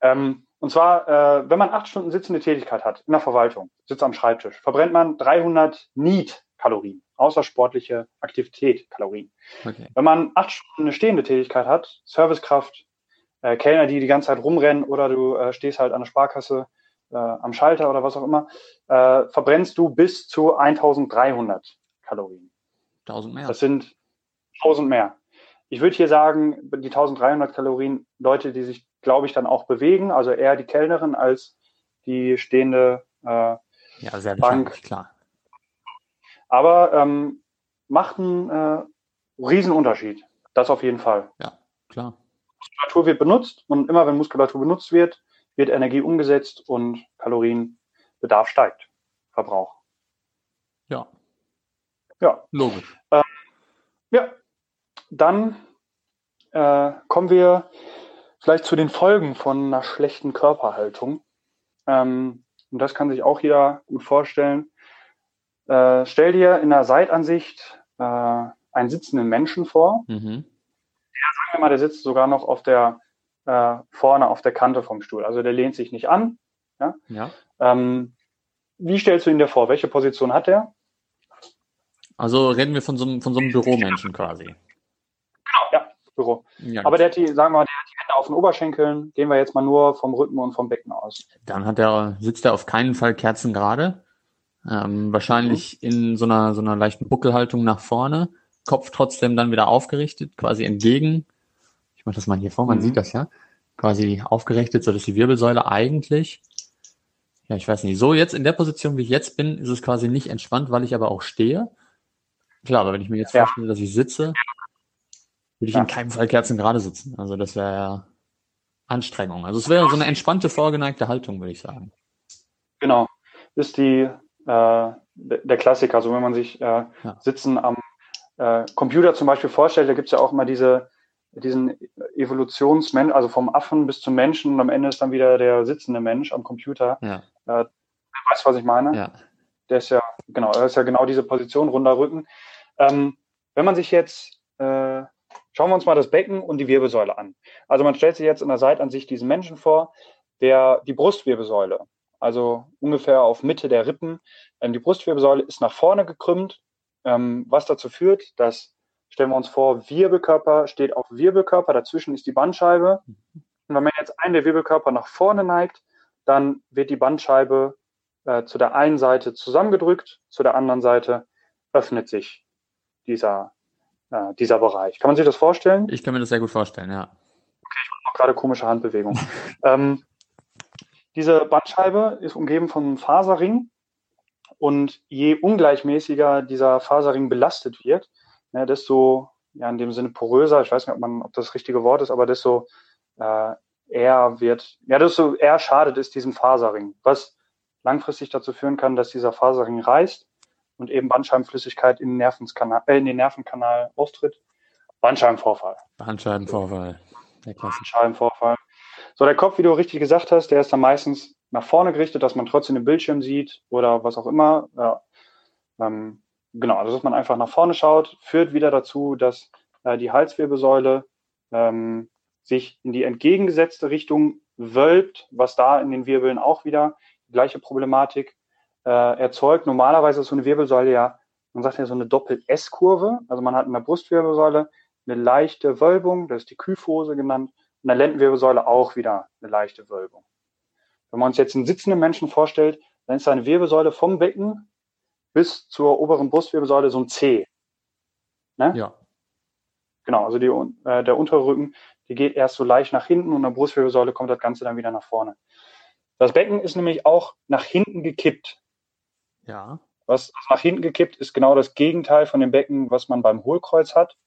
Ähm, und zwar, äh, wenn man acht Stunden sitzende Tätigkeit hat in der Verwaltung, sitzt am Schreibtisch, verbrennt man 300 NEAT-Kalorien, außersportliche Aktivität Kalorien. Okay. Wenn man acht Stunden eine stehende Tätigkeit hat, Servicekraft, äh, Kellner, die die ganze Zeit rumrennen oder du äh, stehst halt an der Sparkasse äh, am Schalter oder was auch immer, äh, verbrennst du bis zu 1300 Kalorien. 1000 mehr. Das sind 1000 mehr. Ich würde hier sagen, die 1300 Kalorien, Leute, die sich, glaube ich, dann auch bewegen, also eher die Kellnerin als die stehende. Äh, ja, sehr Bank. klar. aber ähm, macht einen äh, Riesenunterschied. Das auf jeden Fall. Klar. Muskulatur wird benutzt und immer wenn Muskulatur benutzt wird, wird Energie umgesetzt und Kalorienbedarf steigt. Verbrauch. Ja, Ja, logisch. ja. Dann äh, kommen wir vielleicht zu den Folgen von einer schlechten Körperhaltung. Ähm, und das kann sich auch jeder gut vorstellen. Äh, stell dir in der Seitansicht äh, einen sitzenden Menschen vor. Mhm. Sagen wir mal, der sitzt sogar noch auf der äh, vorne auf der Kante vom Stuhl. Also der lehnt sich nicht an. Ja. Ähm, wie stellst du ihn dir vor? Welche Position hat er? Also reden wir von so, einem- von so einem Büromenschen quasi. Büro. Ja, Aber der hat die, sagen wir mal, der hat die Hände auf den Oberschenkeln. Gehen wir jetzt mal nur vom Rücken und vom Becken aus. Dann hat er, sitzt er auf keinen Fall kerzengerade. Ähm, wahrscheinlich in so einer, so einer leichten Buckelhaltung nach vorne. Kopf trotzdem dann wieder aufgerichtet, quasi entgegen. Ich mache das mal hier vor, man Mhm. sieht das ja. Quasi aufgerichtet, so dass die Wirbelsäule eigentlich, ja, ich weiß nicht, so jetzt in der Position, wie ich jetzt bin, ist es quasi nicht entspannt, weil ich aber auch stehe. Klar, aber wenn ich mir jetzt Ja. vorstelle, dass ich sitze, würde ich Ja. in keinem Fall kerzengerade sitzen. Also das wäre ja Anstrengung. Also es wäre so eine entspannte, vorgeneigte Haltung, würde ich sagen. Genau. Ist die äh, der Klassiker. Also wenn man sich äh, Ja. Sitzen am äh, Computer zum Beispiel vorstellt, da gibt's ja auch immer diese diesen Evolutionsmensch, also vom Affen bis zum Menschen und am Ende ist dann wieder der sitzende Mensch am Computer. Ja, Weißt du, was ich meine? ja. Der ist ja, genau, das ist ja genau diese Position, runder Rücken. Ähm, wenn man sich jetzt, äh, schauen wir uns mal das Becken und die Wirbelsäule an. Also man stellt sich jetzt in der Seitenansicht diesen Menschen vor, der die Brustwirbelsäule, also ungefähr auf Mitte der Rippen, ähm, die Brustwirbelsäule ist nach vorne gekrümmt, ähm, was dazu führt, dass, stellen wir uns vor, Wirbelkörper steht auf Wirbelkörper, dazwischen ist die Bandscheibe. Und wenn man jetzt einen der Wirbelkörper nach vorne neigt, dann wird die Bandscheibe äh, zu der einen Seite zusammengedrückt, zu der anderen Seite öffnet sich dieser, äh, dieser Bereich. Kann man sich das vorstellen? Ich kann mir das sehr gut vorstellen, ja. Auch gerade komische Handbewegung. ähm, diese Bandscheibe ist umgeben von einem Faserring und je ungleichmäßiger dieser Faserring belastet wird, ne, desto ja in dem Sinne poröser, ich weiß nicht, ob man, ob das, das richtige Wort ist, aber desto äh, eher wird, ja, desto eher schadet es diesem Faserring, was langfristig dazu führen kann, dass dieser Faserring reißt und eben Bandscheibenflüssigkeit in den, Nervenkanal, äh, in den Nervenkanal austritt. Bandscheibenvorfall. Bandscheibenvorfall. Der. Bandscheibenvorfall. So, der Kopf, wie du richtig gesagt hast, der ist dann meistens nach vorne gerichtet, dass man trotzdem den Bildschirm sieht oder was auch immer. Ja. Ähm, genau, also dass man einfach nach vorne schaut, führt wieder dazu, dass äh, die Halswirbelsäule ähm, sich in die entgegengesetzte Richtung wölbt, was da in den Wirbeln auch wieder die gleiche Problematik äh, erzeugt. Normalerweise ist so eine Wirbelsäule ja, man sagt ja so eine Doppel-S-Kurve. Also man hat in der Brustwirbelsäule eine leichte Wölbung, das ist die Kyphose genannt, und der Lendenwirbelsäule auch wieder eine leichte Wölbung. Wenn man uns jetzt einen sitzenden Menschen vorstellt, dann ist seine Wirbelsäule vom Becken bis zur oberen Brustwirbelsäule so ein C. Ne? Ja. Genau, also die, äh, der untere Rücken, die geht erst so leicht nach hinten und in der Brustwirbelsäule kommt das Ganze dann wieder nach vorne. Das Becken ist nämlich auch nach hinten gekippt. Ja. Was nach hinten gekippt ist genau das Gegenteil von dem Becken, was man beim Hohlkreuz hat.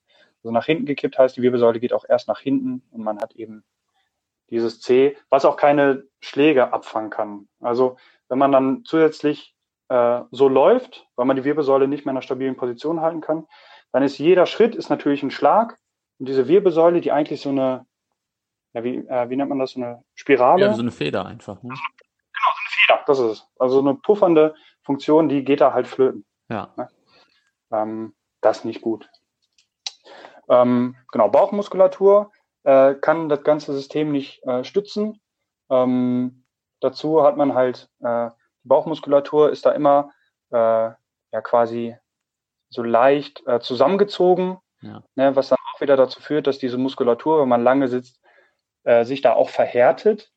Also nach hinten gekippt heißt, die Wirbelsäule geht auch erst nach hinten und man hat eben dieses C, was auch keine Schläge abfangen kann. Also wenn man dann zusätzlich äh, so läuft, weil man die Wirbelsäule nicht mehr in einer stabilen Position halten kann, dann ist jeder Schritt ist natürlich ein Schlag und diese Wirbelsäule, die eigentlich so eine, ja, wie, äh, wie nennt man das, so eine Spirale? Ja, so eine Feder einfach. Ne? Feder, das ist es. Also eine puffernde Funktion, die geht da halt flöten. Ja. Ähm, das ist nicht gut. Ähm, genau, Bauchmuskulatur äh, kann das ganze System nicht äh, stützen. Ähm, dazu hat man halt, äh, die Bauchmuskulatur ist da immer äh, ja quasi so leicht äh, zusammengezogen, Ja. ne, was dann auch wieder dazu führt, dass diese Muskulatur, wenn man lange sitzt, äh, sich da auch verhärtet,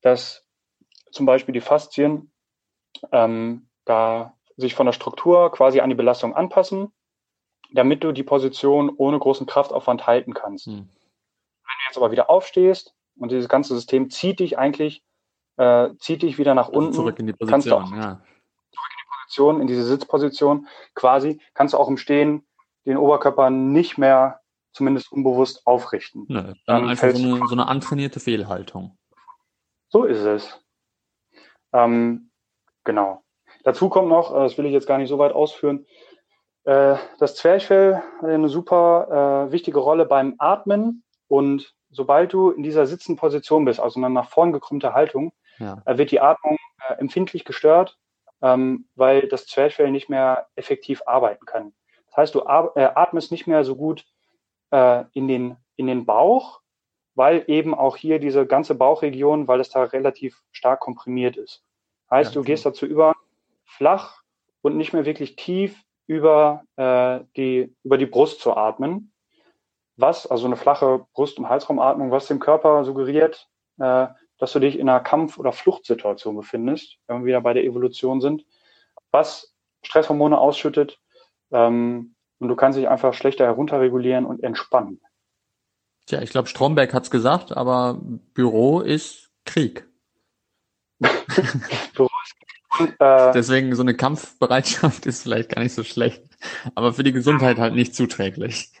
dass zum Beispiel die Faszien ähm, da sich von der Struktur quasi an die Belastung anpassen, damit du die Position ohne großen Kraftaufwand halten kannst. Hm. Wenn du jetzt aber wieder aufstehst und dieses ganze System zieht dich eigentlich, äh, zieht dich wieder nach Also unten, zurück in die kannst du Position, ja. Position, in diese Sitzposition quasi, kannst du auch im Stehen den Oberkörper nicht mehr, zumindest unbewusst, aufrichten. Nö, dann Dann einfach so eine, so eine antrainierte Fehlhaltung. So ist es. Ähm, genau. Dazu kommt noch, äh, das will ich jetzt gar nicht so weit ausführen, äh, das Zwerchfell hat eine super äh, wichtige Rolle beim Atmen und sobald du in dieser sitzenden Position bist, also eine nach vorn gekrümmte Haltung, Ja. wird die Atmung empfindlich gestört, ähm, weil das Zwerchfell nicht mehr effektiv arbeiten kann. Das heißt, du atmest nicht mehr so gut in, den, in den Bauch, weil eben auch hier diese ganze Bauchregion, weil es da relativ stark komprimiert ist. Heißt, Ja, du gehst dazu über, flach und nicht mehr wirklich tief über, äh, die, über die Brust zu atmen. Was, also eine flache Brust- und Halsraumatmung, was dem Körper suggeriert, äh, dass du dich in einer Kampf- oder Fluchtsituation befindest, wenn wir wieder bei der Evolution sind, was Stresshormone ausschüttet ähm, und du kannst dich einfach schlechter herunterregulieren und entspannen. Tja, ich glaube, Stromberg hat's gesagt, aber Büro ist Krieg. Äh, Deswegen so eine Kampfbereitschaft ist vielleicht gar nicht so schlecht, aber für die Gesundheit halt nicht zuträglich.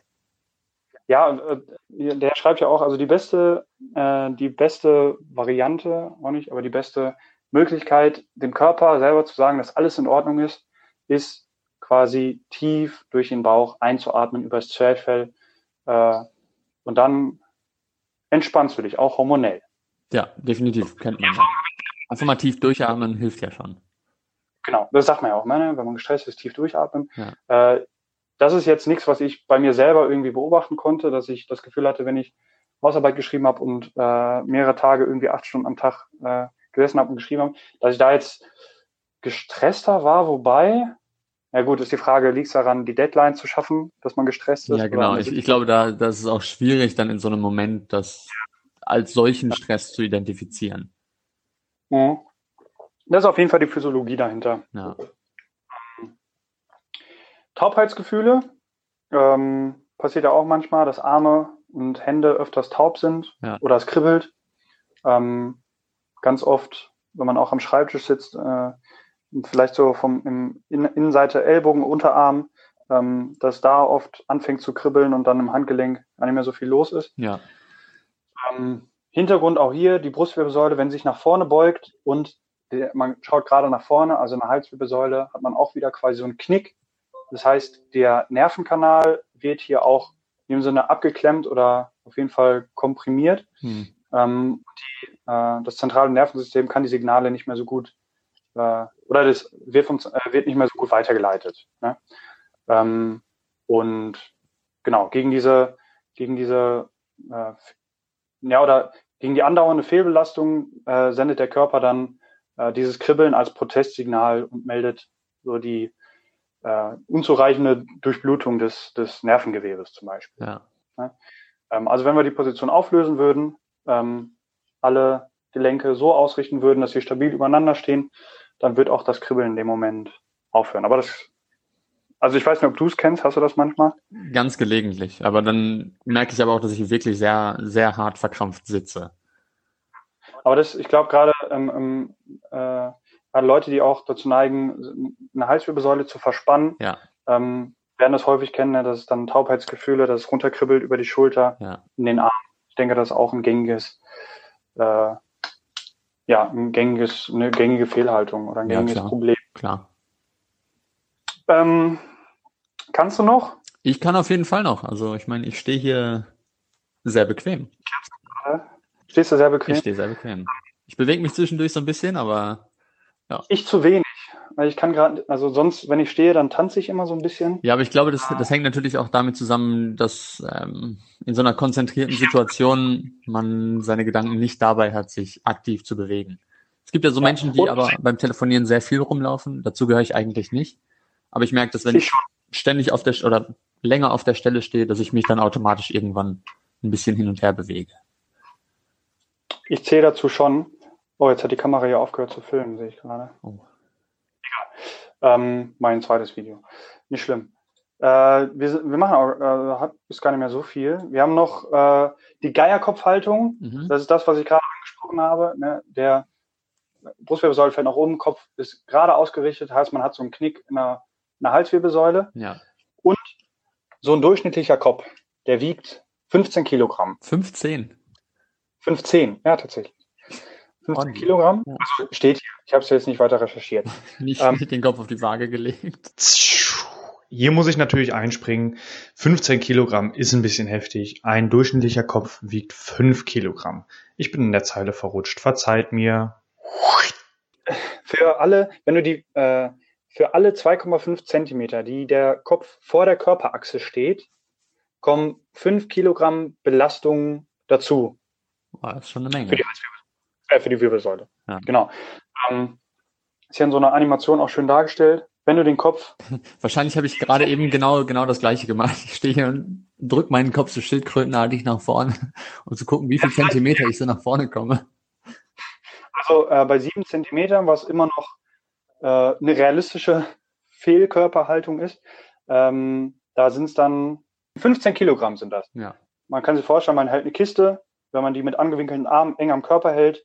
Ja, äh, der schreibt ja auch, also die beste, äh, die beste Variante, auch nicht, aber die beste Möglichkeit, dem Körper selber zu sagen, dass alles in Ordnung ist, ist quasi tief durch den Bauch einzuatmen über das Zwerchfell äh, und dann entspannst du dich, auch hormonell. Ja, definitiv, kennt man. Ja. Einfach mal tief durchatmen hilft ja schon. Genau, das sagt man ja auch, ne? wenn man gestresst ist, tief durchatmen. Ja. Äh, das ist jetzt nichts, was ich bei mir selber irgendwie beobachten konnte, dass ich das Gefühl hatte, wenn ich Hausarbeit geschrieben habe und äh, mehrere Tage irgendwie acht Stunden am Tag äh, gesessen habe und geschrieben habe, dass ich da jetzt gestresster war, wobei, ja gut, ist die Frage, liegt es daran, die Deadline zu schaffen, dass man gestresst ist? Ja, genau. Ich, ich glaube, da das ist auch schwierig, dann in so einem Moment das als solchen Stress zu identifizieren. Mhm. Das ist auf jeden Fall die Physiologie dahinter. Ja. Taubheitsgefühle ähm, passiert ja auch manchmal, dass Arme und Hände öfters taub sind Ja. oder es kribbelt. Ähm, ganz oft, wenn man auch am Schreibtisch sitzt, äh, vielleicht so vom im In Innenseite Ellbogen, Unterarm, ähm, dass da oft anfängt zu kribbeln und dann im Handgelenk gar nicht mehr so viel los ist. Ja. Ähm, Hintergrund auch hier, die Brustwirbelsäule, wenn sich nach vorne beugt und der, man schaut gerade nach vorne, also in der Halswirbelsäule, hat man auch wieder quasi so einen Knick. Das heißt, der Nervenkanal wird hier auch in dem Sinne abgeklemmt oder auf jeden Fall komprimiert. Hm. Ähm, die, äh, das zentrale Nervensystem kann die Signale nicht mehr so gut äh, oder das wird, vom, äh, wird nicht mehr so gut weitergeleitet. Ne? Ähm, und genau, gegen diese, gegen diese äh, ja, oder gegen die andauernde Fehlbelastung äh, sendet der Körper dann äh, dieses Kribbeln als Protestsignal und meldet so die äh, unzureichende Durchblutung des, des Nervengewebes zum Beispiel. Ja. Ähm, also wenn wir die Position auflösen würden, ähm, alle Gelenke so ausrichten würden, dass sie stabil übereinander stehen, dann wird auch das Kribbeln in dem Moment aufhören. Aber das, also ich weiß nicht, ob du es kennst, hast du das manchmal? Ganz gelegentlich. Aber dann merke ich aber auch, dass ich wirklich sehr, sehr hart verkrampft sitze. Aber das, ich glaube gerade ähm, ähm, äh, Leute, die auch dazu neigen, eine Halswirbelsäule zu verspannen, Ja, ähm, werden das häufig kennen, ne, dass es dann Taubheitsgefühle, dass es runterkribbelt über die Schulter, ja. in den Arm. Ich denke, das ist auch ein gängiges, äh, ja, ein gängiges, eine gängige Fehlhaltung oder ein Ja, gängiges klar. Problem. Klar. Ähm, kannst du noch? Ich kann auf jeden Fall noch. Also ich meine, ich stehe hier sehr bequem. Stehst du sehr Ich bequem? stehe sehr bequem. Ich bewege mich zwischendurch so ein bisschen, aber Ich zu wenig. Weil ich kann gerade, also sonst, wenn ich stehe, dann tanze ich immer so ein bisschen. ja, aber ich glaube, das, das hängt natürlich auch damit zusammen, dass ähm, in so einer konzentrierten Situation man seine Gedanken nicht dabei hat, sich aktiv zu bewegen. Es gibt ja so Ja, Menschen, die aber beim Telefonieren sehr viel rumlaufen. Dazu gehöre ich eigentlich nicht. Aber ich merke, dass wenn Ich ich ständig auf der oder länger auf der Stelle stehe, dass ich mich dann automatisch irgendwann ein bisschen hin und her bewege. Ich zähle dazu schon. Oh, jetzt hat die Kamera ja aufgehört zu filmen, sehe ich gerade. Oh. Ähm, mein zweites Video. Nicht schlimm. Äh, wir, wir machen auch, äh, hat, ist gar nicht mehr so viel. Wir haben noch äh, die Geierkopfhaltung. Mhm. Das ist das, was ich gerade angesprochen habe. Ne? Der Brustwirbelsäule fällt nach oben, Kopf ist gerade ausgerichtet, heißt, man hat so einen Knick in der, in der Halswirbelsäule. Ja. Und so ein durchschnittlicher Kopf, der wiegt 15 Kilogramm. 15. 15, ja, tatsächlich. 15 Ordentlich. Kilogramm. Ja. Also steht hier. Ich habe es jetzt nicht weiter recherchiert. Nicht, Ähm. nicht den Kopf auf die Waage gelegt. Hier muss ich natürlich einspringen. 15 Kilogramm ist ein bisschen heftig. Ein durchschnittlicher Kopf wiegt 5 Kilogramm. Ich bin in der Zeile verrutscht. Verzeiht mir. Für alle, wenn du die, äh, für alle 2,5 Zentimeter, die der Kopf vor der Körperachse steht, kommen 5 Kilogramm Belastung dazu. Boah, das ist schon eine Menge. Für die Äh, für die Wirbelsäule. Ja. Genau. Ähm, ist ja in so einer Animation auch schön dargestellt. Wenn du den Kopf, Wahrscheinlich habe ich gerade eben genau, genau das gleiche gemacht. Ich stehe hier und drück meinen Kopf so schildkrötenartig nach vorne, um zu gucken, wie viel Zentimeter ich so nach vorne komme. also äh, bei 7 Zentimetern, was immer noch äh, eine realistische Fehlkörperhaltung ist, ähm, da sind es dann 15 Kilogramm sind das. Ja. Man kann sich vorstellen, man hält eine Kiste, wenn man die mit angewinkelten Armen eng am Körper hält,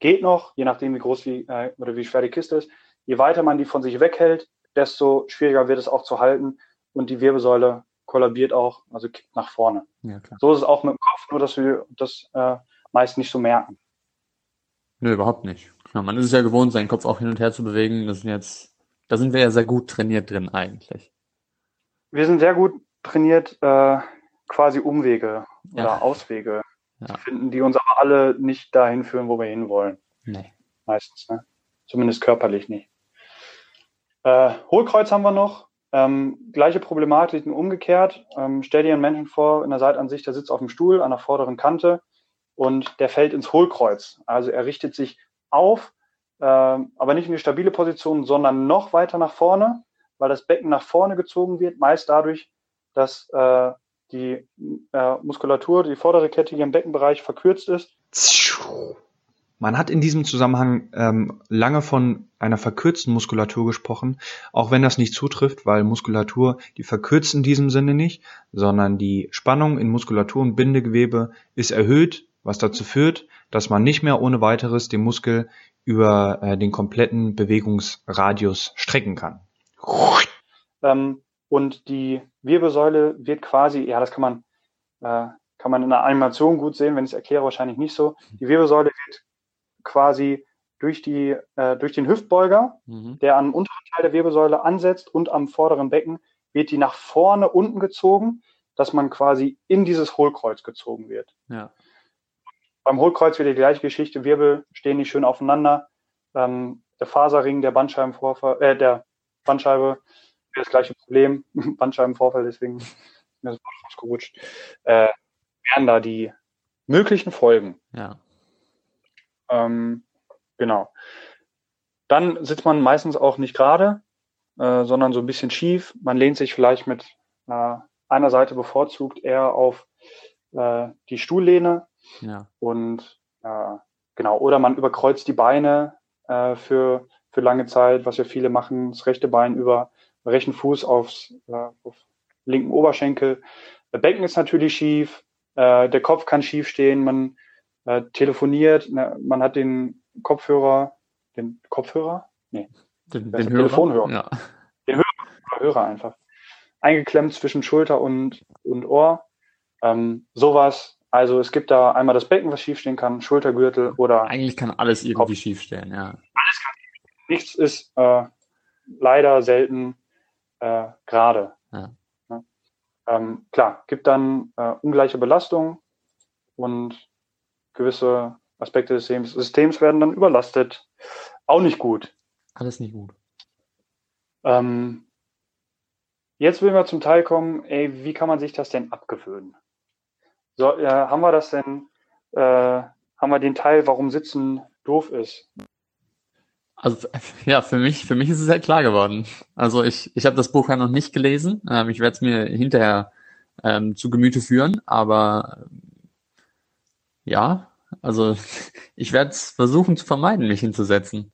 geht noch, je nachdem wie groß die, äh, oder wie schwer die Kiste ist. Je weiter man die von sich weghält, desto schwieriger wird es auch zu halten und die Wirbelsäule kollabiert auch, also kippt nach vorne. Ja. So ist es auch mit dem Kopf, nur dass wir das äh, meist nicht so merken. Nö, überhaupt nicht. Ja, man ist es ja gewohnt, seinen Kopf auch hin und her zu bewegen. Das sind jetzt, da sind wir ja sehr gut trainiert drin eigentlich. Wir sind sehr gut trainiert, äh, quasi Umwege Ja. oder Auswege Ja. zu finden, die uns aber alle nicht dahin führen, wo wir hinwollen. Nee. meistens, ne? Zumindest körperlich nicht. Äh, Hohlkreuz haben wir noch. Ähm, gleiche Problematik umgekehrt. Ähm, stell dir einen Menschen vor, in der Seitenansicht, der sitzt auf dem Stuhl an der vorderen Kante und der fällt ins Hohlkreuz. Also er richtet sich auf, ähm, aber nicht in die stabile Position, sondern noch weiter nach vorne, weil das Becken nach vorne gezogen wird, meist dadurch, dass äh, die äh, Muskulatur, die vordere Kette hier im Beckenbereich verkürzt ist. Man hat in diesem Zusammenhang ähm, lange von einer verkürzten Muskulatur gesprochen, auch wenn das nicht zutrifft, weil Muskulatur, die verkürzt in diesem Sinne nicht, sondern die Spannung in Muskulatur und Bindegewebe ist erhöht, was dazu führt, dass man nicht mehr ohne weiteres den Muskel über äh, den kompletten Bewegungsradius strecken kann. Ähm, und die Wirbelsäule wird quasi, ja, das kann man, äh, kann man in der Animation gut sehen, wenn ich es erkläre, wahrscheinlich nicht so. Die Wirbelsäule wird quasi durch die, äh, durch den Hüftbeuger, Mhm. der am unteren Teil der Wirbelsäule ansetzt und am vorderen Becken, wird die nach vorne unten gezogen, dass man quasi in dieses Hohlkreuz gezogen wird. Ja. Beim Hohlkreuz wieder die gleiche Geschichte, Wirbel stehen nicht schön aufeinander. Ähm, der Faserring der Bandscheibenvorfall, äh, der Bandscheibe, das gleiche Problem, Bandscheibenvorfall, deswegen ist mir das Wort rausgerutscht, äh, wären da die möglichen Folgen. Ja. Ähm, genau. Dann sitzt man meistens auch nicht gerade, äh, sondern so ein bisschen schief. Man lehnt sich vielleicht mit äh, einer Seite bevorzugt eher auf äh, die Stuhllehne Ja. und äh, genau, oder man überkreuzt die Beine äh, für, für lange Zeit, was ja viele machen, das rechte Bein über rechten Fuß aufs äh, auf linken Oberschenkel. Der Becken ist natürlich schief, äh, der Kopf kann schief stehen, man äh, telefoniert, ne, man hat den Kopfhörer, den Kopfhörer? Nee. Den, den Hörer? Telefonhörer. Ja. Hörer einfach. Eingeklemmt zwischen Schulter und, und Ohr. Ähm, sowas. Also es gibt da einmal das Becken, was schiefstehen kann, Schultergürtel oder Eigentlich kann alles irgendwie schiefstellen, ja. nichts ist äh, leider selten äh, gerade. Ja. Ne? Ähm, klar, gibt dann äh, ungleiche Belastung und gewisse Aspekte des Systems, Systems werden dann überlastet. Auch nicht gut. Alles nicht gut. Ähm, jetzt will wir zum Teil kommen, ey, wie kann man sich das denn abgewöhnen? So, äh, haben wir das denn, äh, haben wir den Teil, warum Sitzen doof ist? Also ja, für mich, für mich ist es halt klar geworden. Also ich, ich habe das Buch ja noch nicht gelesen. Ähm, ich werde es mir hinterher ähm, zu Gemüte führen, aber ähm, ja, also ich werde es versuchen zu vermeiden, mich hinzusetzen.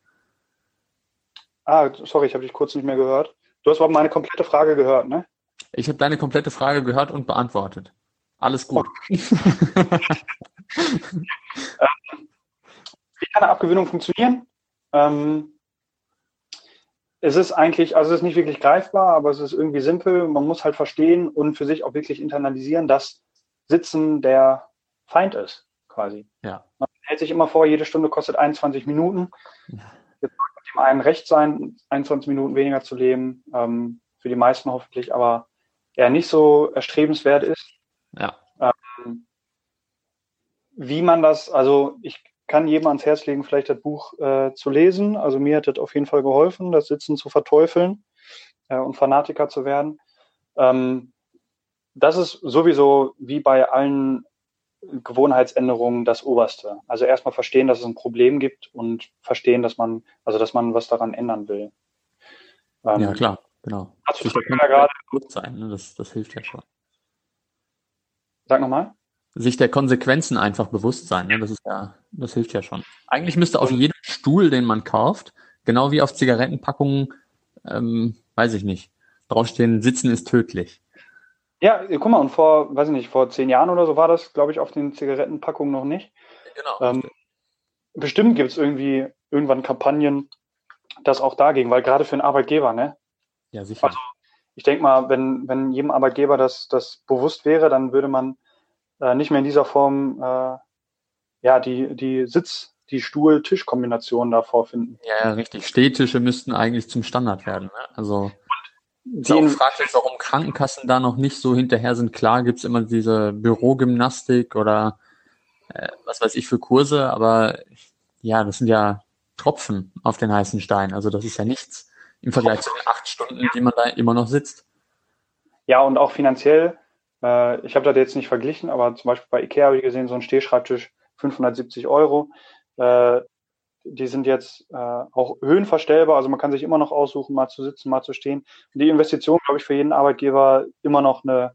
Ah, sorry, ich habe dich kurz nicht mehr gehört. Du hast aber meine komplette Frage gehört, ne? Ich habe deine komplette Frage gehört und beantwortet. Alles gut. Wie kann eine Abgewöhnung funktionieren? Ähm, es ist eigentlich, also es ist nicht wirklich greifbar, aber es ist irgendwie simpel. Man muss halt verstehen und für sich auch wirklich internalisieren, dass Sitzen der Feind ist, quasi. Ja. Man hält sich immer vor, jede Stunde kostet 21 Minuten. Jetzt mag dem einen recht sein, 21 Minuten weniger zu leben, ähm, für die meisten hoffentlich, aber eher nicht so erstrebenswert ist. Ja. Ähm, wie man das, also ich kann jedem ans Herz legen, vielleicht das Buch äh, zu lesen. Also mir hat das auf jeden Fall geholfen, das Sitzen zu verteufeln äh, und Fanatiker zu werden. Ähm, das ist sowieso wie bei allen Gewohnheitsänderungen das Oberste. Also erstmal verstehen, dass es ein Problem gibt und verstehen, dass man, also dass man was daran ändern will. Ähm, Ja, klar, genau. Ja gerade, Bewusstsein, ne? das, das hilft ja schon. Sag nochmal. Sich der Konsequenzen einfach bewusst sein, ne? das ist ja, das hilft ja schon. Eigentlich müsste auf jedem Stuhl, den man kauft, genau wie auf Zigarettenpackungen, ähm, weiß ich nicht, draufstehen, Sitzen ist tödlich. Ja, guck mal, und vor, weiß ich nicht, vor zehn Jahren oder so war das, glaube ich, auf den Zigarettenpackungen noch nicht. Genau. Ähm, bestimmt gibt es irgendwie irgendwann Kampagnen, das auch dagegen, weil gerade für einen Arbeitgeber, ne? ja, sicher. Also ich denke mal, wenn, wenn jedem Arbeitgeber das, das bewusst wäre, dann würde man äh, nicht mehr in dieser Form äh, ja die, die Sitz-, die Stuhl-Tisch-Kombination da vorfinden. Ja, ja, richtig. Stehtische müssten eigentlich zum Standard werden. Ne? Also auch in- fraglich, warum Krankenkassen da noch nicht so hinterher sind. Klar gibt's immer diese Bürogymnastik oder äh, was weiß ich für Kurse, aber ja, das sind ja Tropfen auf den heißen Stein. Also das ist ja nichts im Vergleich zu den acht Stunden, die man da immer noch sitzt. Ja, und auch finanziell, äh, ich habe das jetzt nicht verglichen, aber zum Beispiel bei Ikea habe ich gesehen, so ein Stehschreibtisch 570 Euro. Äh, die sind jetzt äh, auch höhenverstellbar, also man kann sich immer noch aussuchen, mal zu sitzen, mal zu stehen. Und die Investition, glaube ich, für jeden Arbeitgeber immer noch eine